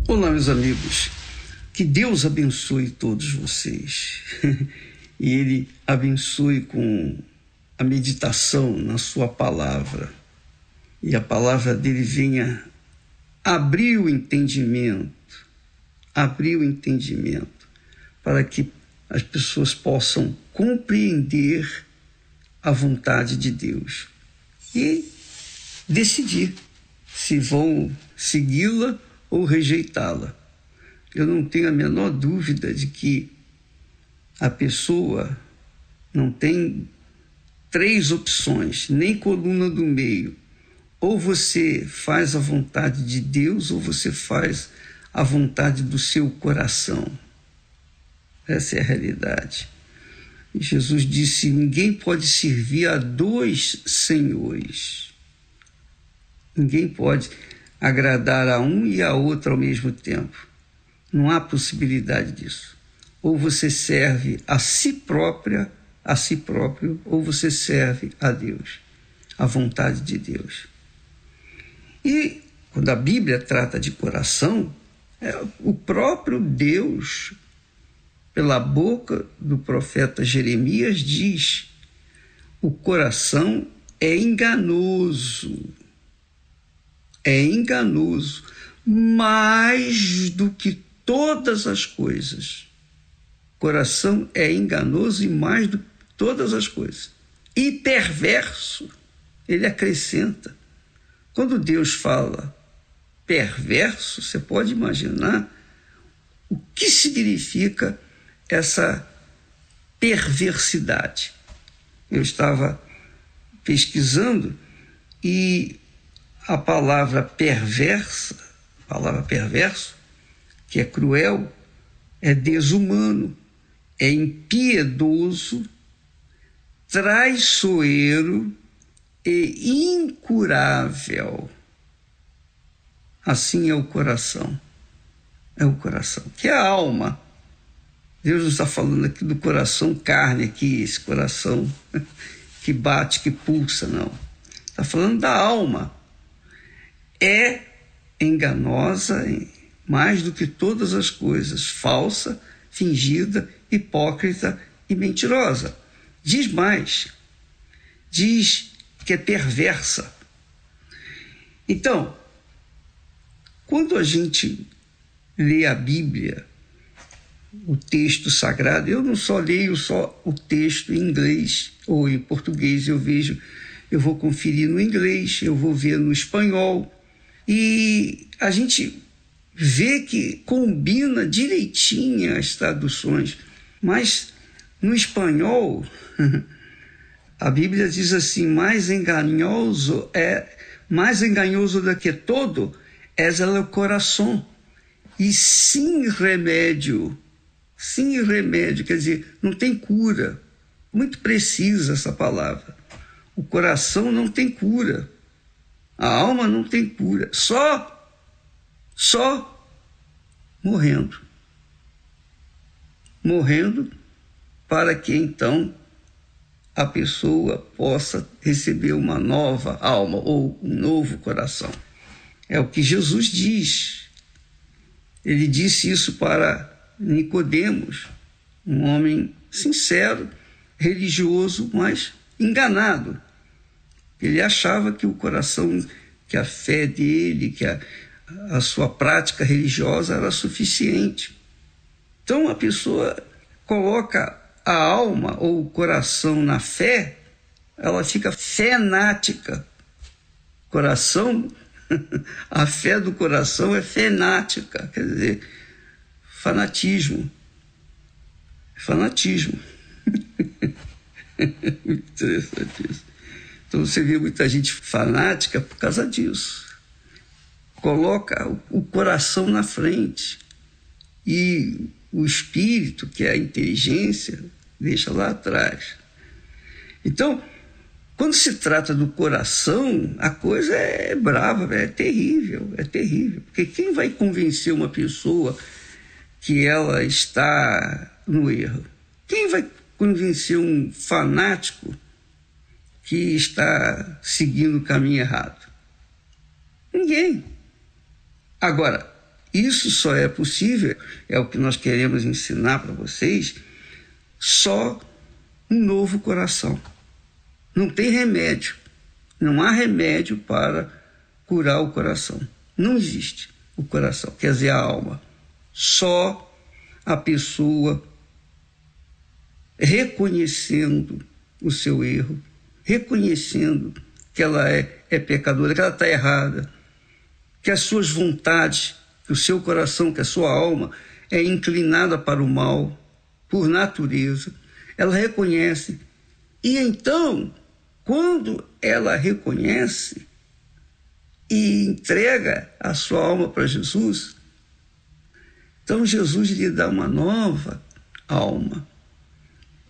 Olá, meus amigos. Que Deus abençoe todos vocês. e Ele abençoe com a meditação na Sua palavra. E a palavra dele venha abrir o entendimento, abrir o entendimento, para que as pessoas possam compreender a vontade de Deus e decidir se vão segui-la ou rejeitá-la. Eu não tenho a menor dúvida de que a pessoa não tem três opções, nem coluna do meio. Ou você faz a vontade de Deus, ou você faz a vontade do seu coração. Essa é a realidade. Jesus disse: ninguém pode servir a dois senhores. Ninguém pode agradar a um e a outro ao mesmo tempo. Não há possibilidade disso. Ou você serve a si própria, a si próprio, ou você serve a Deus, a vontade de Deus. E quando a Bíblia trata de coração, é o próprio Deus, pela boca do profeta Jeremias, diz: o coração é enganoso, é enganoso mais do que todas as coisas. Coração é enganoso e mais do que todas as coisas. E perverso, ele acrescenta. Quando Deus fala perverso, você pode imaginar o que significa essa perversidade. Eu estava pesquisando e a palavra perversa, a palavra perverso, que é cruel, é desumano, é impiedoso, traiçoeiro e incurável. Assim é o coração. É o coração, que é a alma. Deus não está falando aqui do coração carne, aqui, esse coração que bate, que pulsa, não. Está falando da alma. É enganosa mais do que todas as coisas, falsa, fingida, hipócrita e mentirosa. Diz mais, diz que é perversa. Então, quando a gente lê a Bíblia, o texto sagrado, eu não só leio só o texto em inglês ou em português, eu vejo, eu vou conferir no inglês, eu vou ver no espanhol, e a gente vê que combina direitinho as traduções, mas no espanhol a Bíblia diz assim: mais enganoso é mais enganoso do que todo é o coração e sem remédio, sem remédio, quer dizer, não tem cura. Muito precisa essa palavra. O coração não tem cura. A alma não tem cura. Só só morrendo. Morrendo para que então a pessoa possa receber uma nova alma ou um novo coração. É o que Jesus diz. Ele disse isso para Nicodemos, um homem sincero, religioso, mas enganado. Ele achava que o coração, que a fé dele, que a, a sua prática religiosa era suficiente. Então a pessoa coloca a alma ou o coração na fé, ela fica fenática. Coração, a fé do coração é fenática, quer dizer, fanatismo. Fanatismo. Muito interessante isso. Então você vê muita gente fanática por causa disso coloca o coração na frente e o espírito, que é a inteligência, deixa lá atrás. Então, quando se trata do coração, a coisa é brava, é terrível, é terrível. Porque quem vai convencer uma pessoa que ela está no erro. Quem vai convencer um fanático que está seguindo o caminho errado? Ninguém. Agora, isso só é possível, é o que nós queremos ensinar para vocês, só um novo coração. Não tem remédio. Não há remédio para curar o coração. Não existe o coração, quer dizer, a alma. Só a pessoa reconhecendo o seu erro, reconhecendo que ela é, é pecadora, que ela está errada, que as suas vontades, que o seu coração, que a sua alma é inclinada para o mal por natureza, ela reconhece. E então, quando ela reconhece e entrega a sua alma para Jesus, então Jesus lhe dá uma nova alma.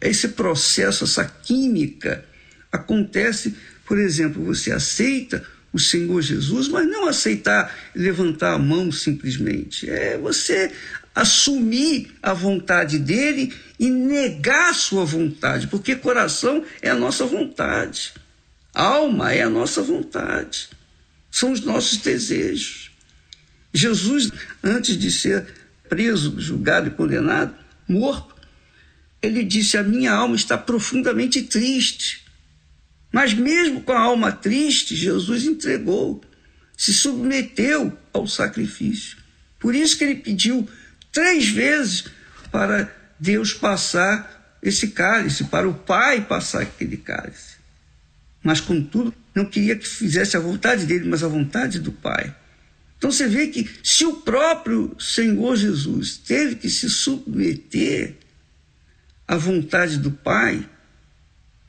Esse processo, essa química acontece, por exemplo, você aceita o Senhor Jesus, mas não aceitar levantar a mão simplesmente. É você assumir a vontade dele e negar a sua vontade, porque coração é a nossa vontade, alma é a nossa vontade, são os nossos desejos. Jesus, antes de ser preso, julgado e condenado, morto, ele disse: A minha alma está profundamente triste. Mas, mesmo com a alma triste, Jesus entregou, se submeteu ao sacrifício. Por isso que ele pediu três vezes para Deus passar esse cálice, para o Pai passar aquele cálice. Mas, contudo, não queria que fizesse a vontade dele, mas a vontade do Pai. Então você vê que se o próprio Senhor Jesus teve que se submeter à vontade do Pai,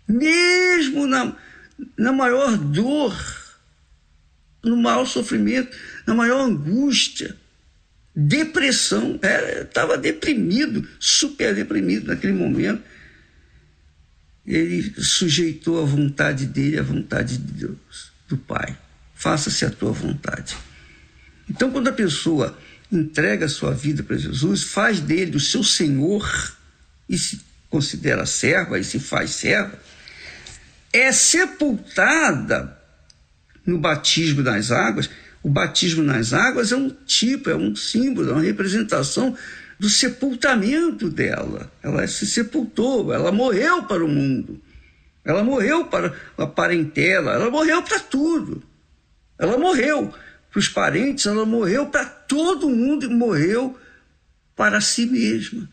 mesmo na, na maior dor, no maior sofrimento, na maior angústia, depressão, estava deprimido, super deprimido naquele momento. Ele sujeitou a vontade dele à vontade de Deus, do Pai. Faça-se a tua vontade. Então, quando a pessoa entrega a sua vida para Jesus, faz dele o seu Senhor e se considera serva e se faz serva, é sepultada no batismo nas águas. O batismo nas águas é um tipo, é um símbolo, é uma representação do sepultamento dela. Ela se sepultou, ela morreu para o mundo. Ela morreu para a parentela, ela morreu para tudo. Ela morreu para os parentes, ela morreu para todo mundo e morreu para si mesma.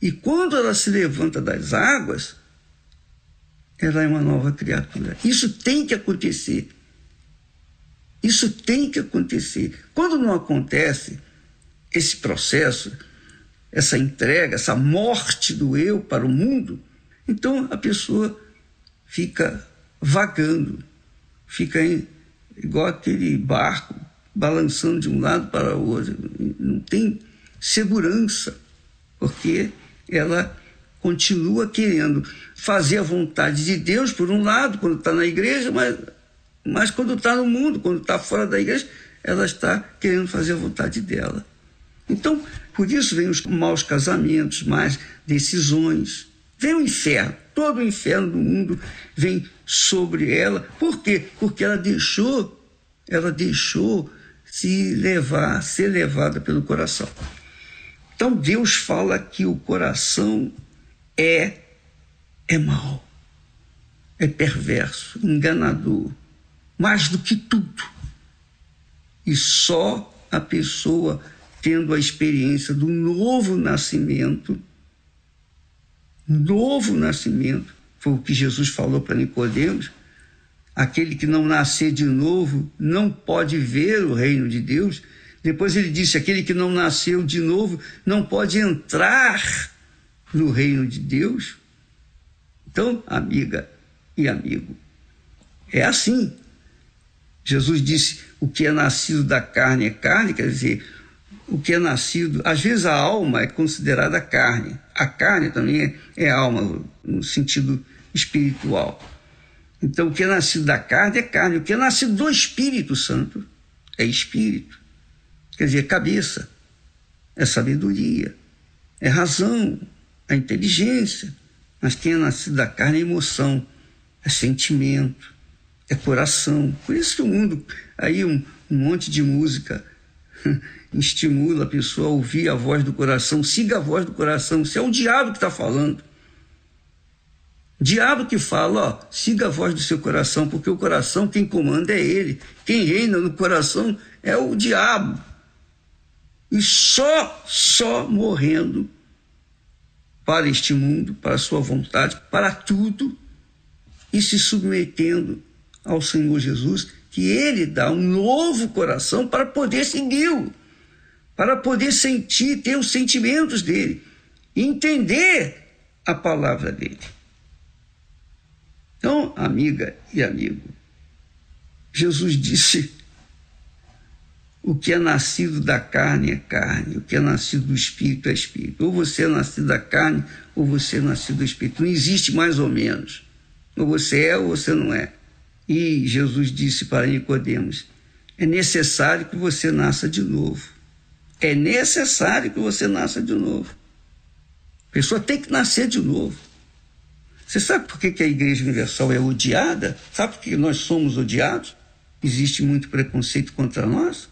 E quando ela se levanta das águas, ela é uma nova criatura. Isso tem que acontecer. Isso tem que acontecer. Quando não acontece esse processo, essa entrega, essa morte do eu para o mundo, então a pessoa fica vagando, fica em, igual aquele barco balançando de um lado para o outro. Não tem segurança, porque ela continua querendo fazer a vontade de Deus, por um lado, quando está na igreja, mas, mas quando está no mundo, quando está fora da igreja, ela está querendo fazer a vontade dela. Então, por isso vem os maus casamentos, mais decisões. Vem o inferno, todo o inferno do mundo vem sobre ela. Por quê? Porque ela deixou, ela deixou se levar, ser levada pelo coração. Então Deus fala que o coração é é mau, é perverso, enganador, mais do que tudo. E só a pessoa tendo a experiência do novo nascimento, novo nascimento, foi o que Jesus falou para Nicodemos, aquele que não nascer de novo não pode ver o reino de Deus. Depois ele disse: aquele que não nasceu de novo não pode entrar no reino de Deus. Então, amiga e amigo, é assim. Jesus disse: o que é nascido da carne é carne, quer dizer, o que é nascido. Às vezes a alma é considerada carne. A carne também é, é alma, no sentido espiritual. Então, o que é nascido da carne é carne, o que é nascido do Espírito Santo é espírito, quer dizer, cabeça. é sabedoria, é razão, é inteligência. Mas quem é nascido da carne é emoção, é sentimento, é coração. Por isso que o mundo, aí um, um monte de música estimula a pessoa a ouvir a voz do coração, siga a voz do coração. Se é o diabo que está falando. Diabo que fala, ó, siga a voz do seu coração, porque o coração quem comanda é ele. Quem reina no coração é o diabo. E só, só morrendo para este mundo, para a sua vontade, para tudo, e se submetendo ao Senhor Jesus, que ele dá um novo coração para poder segui-lo, para poder sentir, ter os sentimentos dele, entender a palavra dele. Então, amiga e amigo, Jesus disse: o que é nascido da carne é carne, o que é nascido do espírito é espírito. Ou você é nascido da carne, ou você é nascido do espírito. Não existe mais ou menos. Ou você é ou você não é. E Jesus disse para Nicodemos: é necessário que você nasça de novo. É necessário que você nasça de novo. A pessoa tem que nascer de novo. Você sabe por que, a Igreja Universal é odiada? Sabe por que nós somos odiados? Existe muito preconceito contra nós?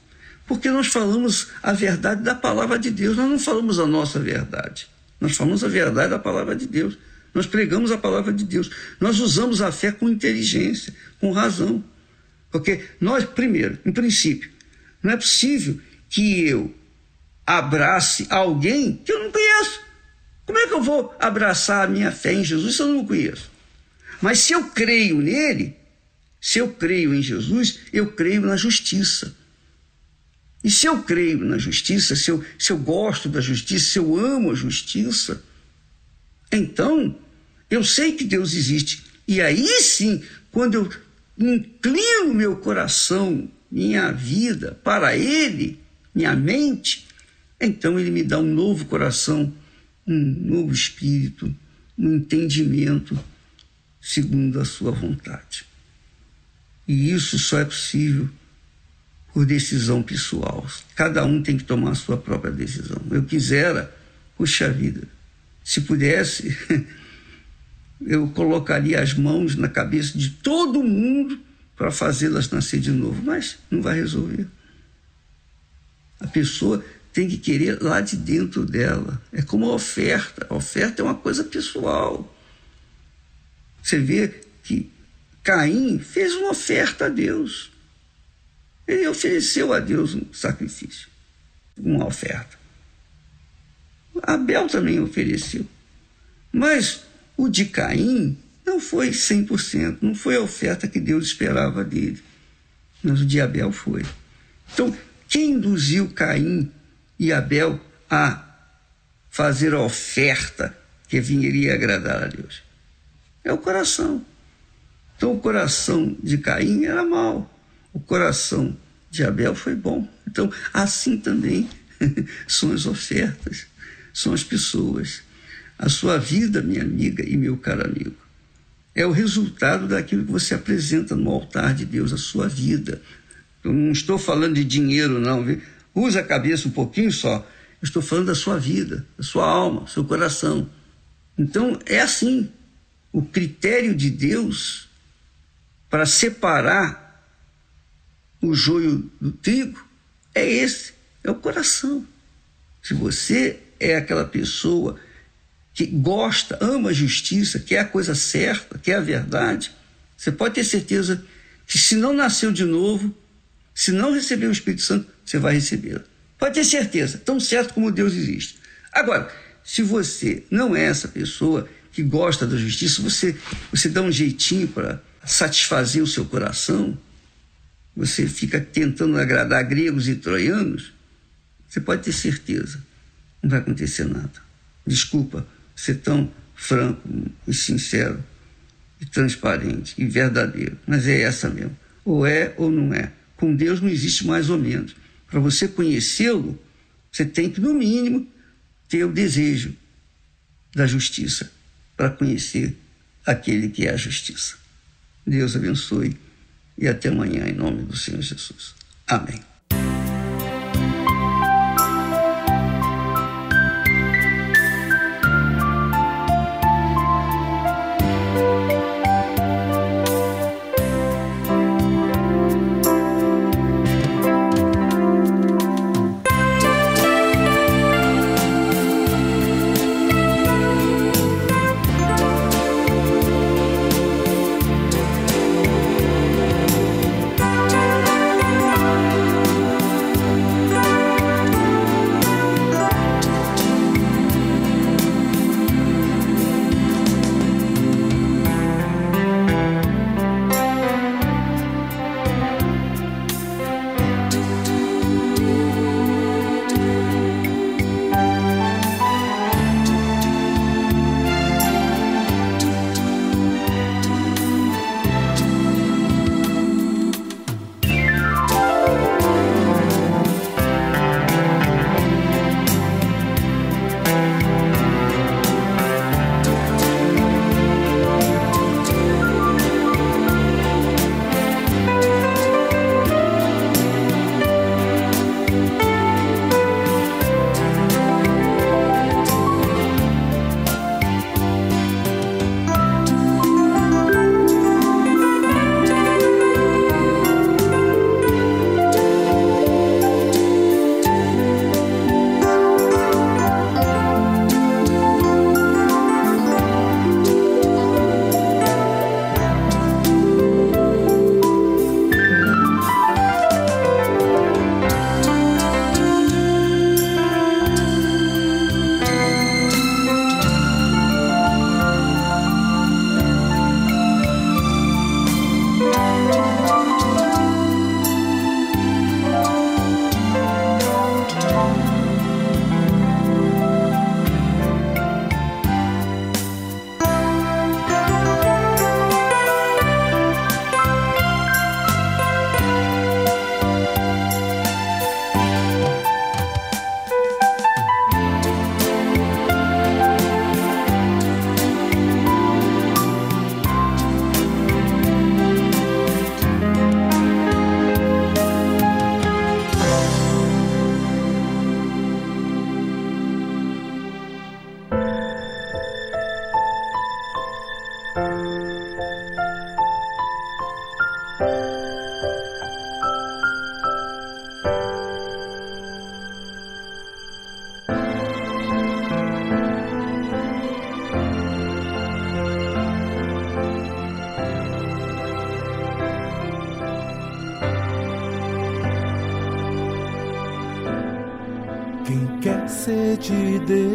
Porque nós falamos a verdade da palavra de Deus, nós não falamos a nossa verdade. Nós falamos a verdade da palavra de Deus. Nós pregamos a palavra de Deus. Nós usamos a fé com inteligência, com razão. Porque nós, primeiro, em princípio, não é possível que eu abrace alguém que eu não conheço. Como é que eu vou abraçar a minha fé em Jesus se eu não conheço? Mas se eu creio nele, se eu creio em Jesus, eu creio na justiça. E se eu creio na justiça, se eu, se eu gosto da justiça, se eu amo a justiça, então eu sei que Deus existe. E aí sim, quando eu inclino meu coração, minha vida para Ele, minha mente, então Ele me dá um novo coração um novo espírito, um entendimento segundo a sua vontade. E isso só é possível por decisão pessoal. Cada um tem que tomar a sua própria decisão. Eu quisera, puxa vida, se pudesse, eu colocaria as mãos na cabeça de todo mundo para fazê-las nascer de novo, mas não vai resolver. A pessoa tem que querer lá de dentro dela. É como a oferta. A oferta é uma coisa pessoal. Você vê que Caim fez uma oferta a Deus. Ele ofereceu a Deus um sacrifício, uma oferta. Abel também ofereceu. Mas o de Caim não foi 100%, não foi a oferta que Deus esperava dele. Mas o de Abel foi. Então, quem induziu Caim e Abel a fazer a oferta que viria agradar a Deus? É o coração. Então o coração de Caim era mau, o coração de Abel foi bom. Então assim também são as ofertas, são as pessoas. A sua vida, minha amiga e meu caro amigo, é o resultado daquilo que você apresenta no altar de Deus, a sua vida. Eu não estou falando de dinheiro, não. Viu? Usa a cabeça um pouquinho só. Estou falando da sua vida, da sua alma, seu coração. Então é assim. O critério de Deus para separar o joio do trigo é esse, é o coração. Se você é aquela pessoa que gosta, ama a justiça, quer a coisa certa, quer a verdade, você pode ter certeza que se não nasceu de novo, se não recebeu o Espírito Santo, você vai recebê-lo. Pode ter certeza, tão certo como Deus existe. Agora, se você não é essa pessoa que gosta da justiça, você, você dá um jeitinho para satisfazer o seu coração, você fica tentando agradar gregos e troianos, você pode ter certeza, não vai acontecer nada. Desculpa ser tão franco e sincero e transparente e verdadeiro, mas é essa mesmo. Ou é ou não é. Com Deus não existe mais ou menos. Para você conhecê-lo, você tem que, no mínimo, ter o desejo da justiça para conhecer aquele que é a justiça. Deus abençoe e até amanhã, em nome do Senhor Jesus. Amém. Ser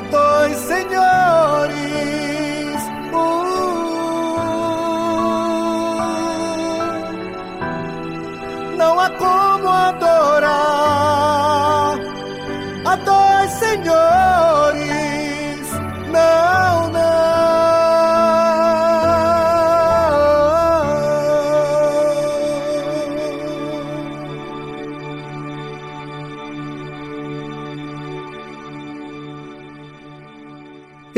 a dois senhores.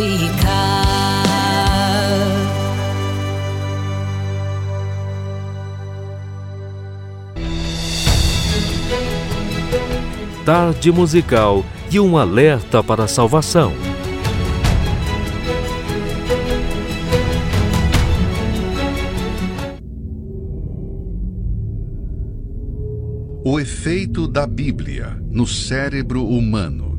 Ficar. Tarde musical e um alerta para a salvação. O efeito da Bíblia no cérebro humano.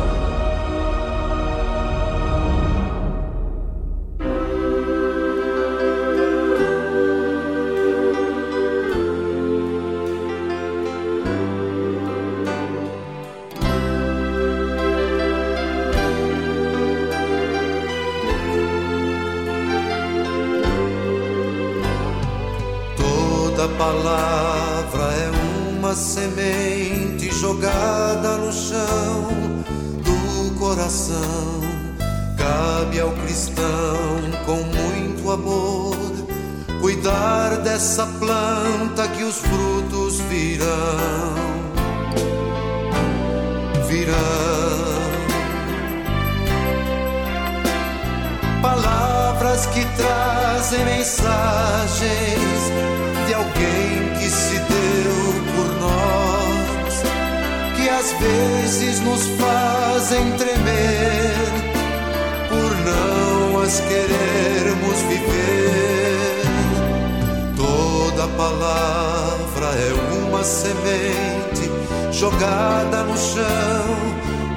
Jogada no chão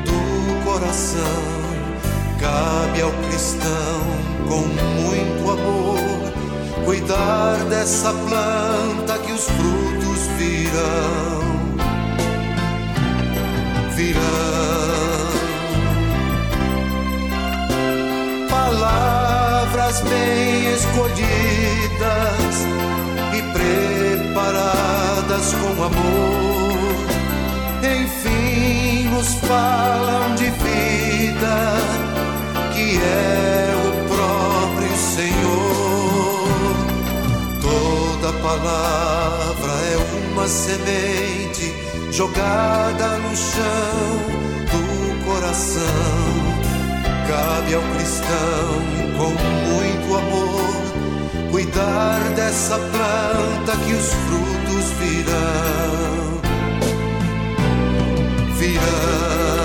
do coração. Cabe ao cristão com muito amor cuidar dessa planta que os frutos virão. Virão palavras bem escolhidas e preparadas com amor. Nos falam de vida que é o próprio Senhor. Toda palavra é uma semente jogada no chão do coração. Cabe ao cristão com muito amor cuidar dessa planta que os frutos virão. Virão.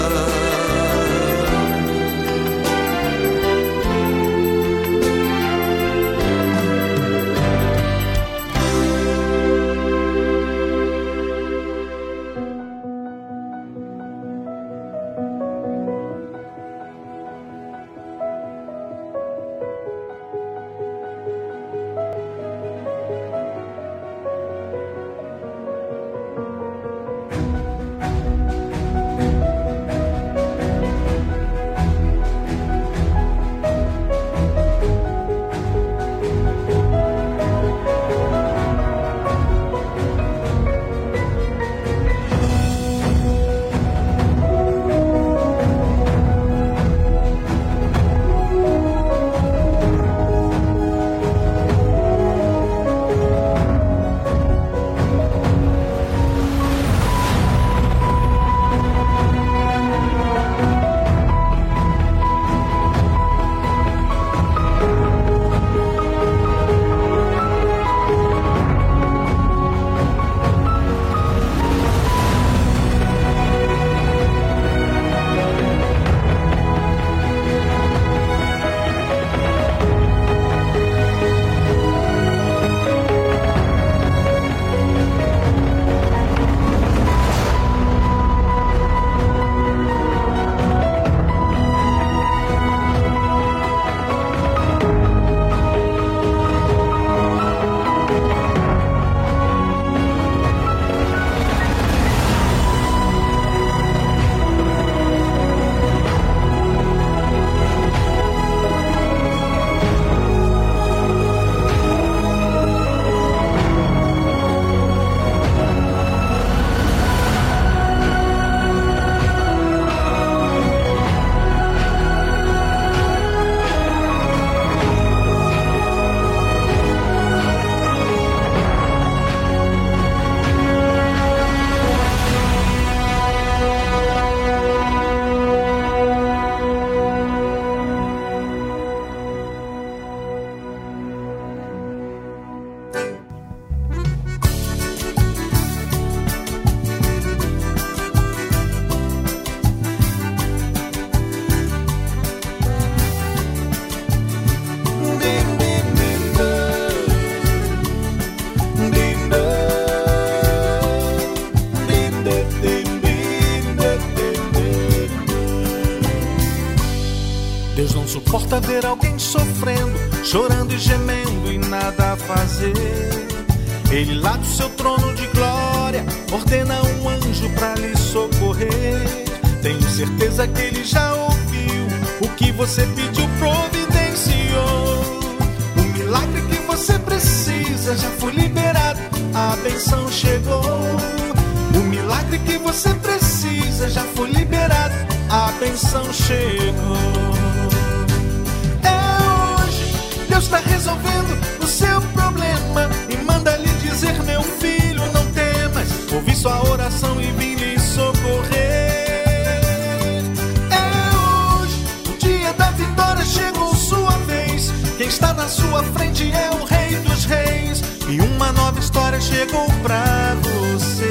sua frente é o Rei dos Reis. E uma nova história chegou pra você.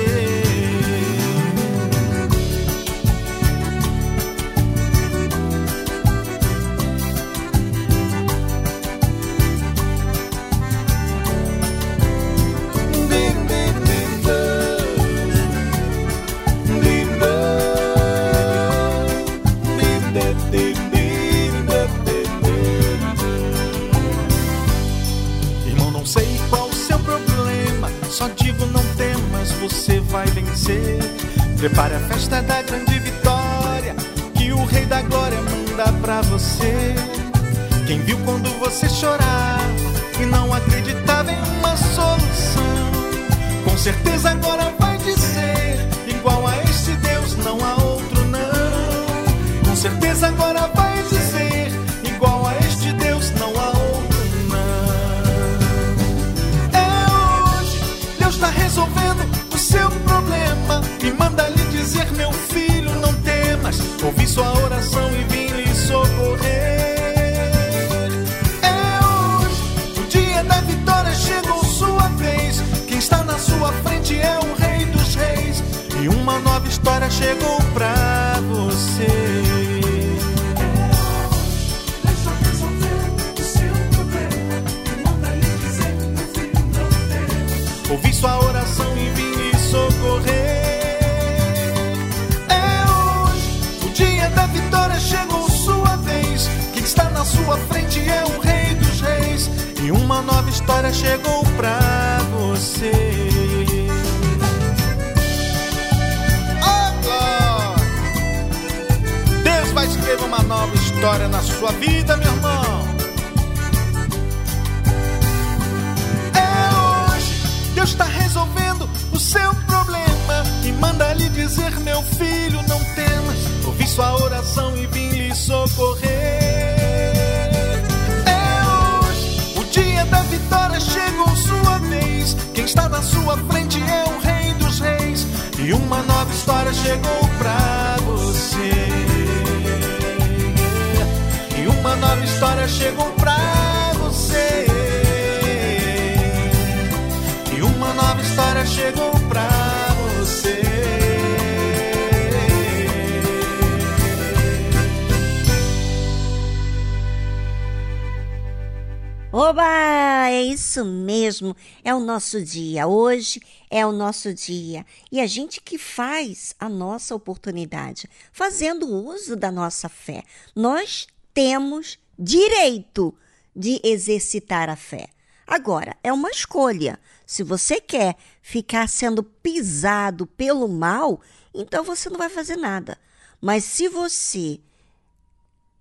isso mesmo, é o nosso dia. Hoje é o nosso dia. E a gente que faz a nossa oportunidade, fazendo uso da nossa fé. Nós temos direito de exercitar a fé. Agora, é uma escolha. Se você quer ficar sendo pisado pelo mal, então você não vai fazer nada. Mas se você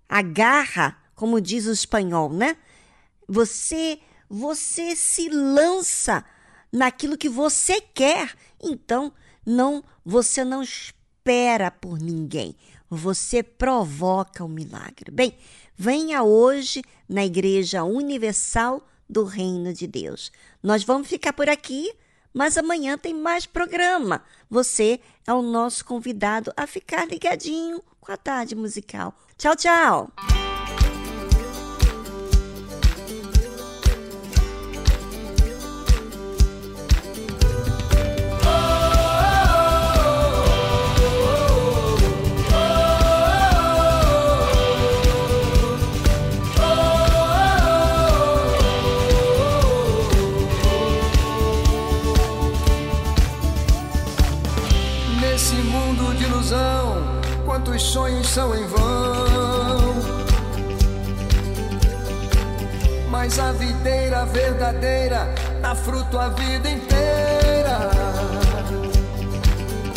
agarra, como diz o espanhol, né? Você você se lança naquilo que você quer. Então, não, você não espera por ninguém. Você provoca o milagre. Bem, venha hoje na Igreja Universal do Reino de Deus. Nós vamos ficar por aqui, mas amanhã tem mais programa. Você é o nosso convidado a ficar ligadinho com a tarde musical. Tchau, tchau! mundo de ilusão, quantos sonhos são em vão. Mas a videira verdadeira dá fruto a vida inteira.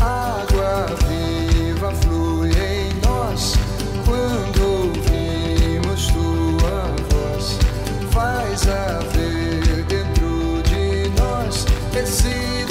Água viva flui em nós quando ouvimos tua voz. Faz haver dentro de nós esse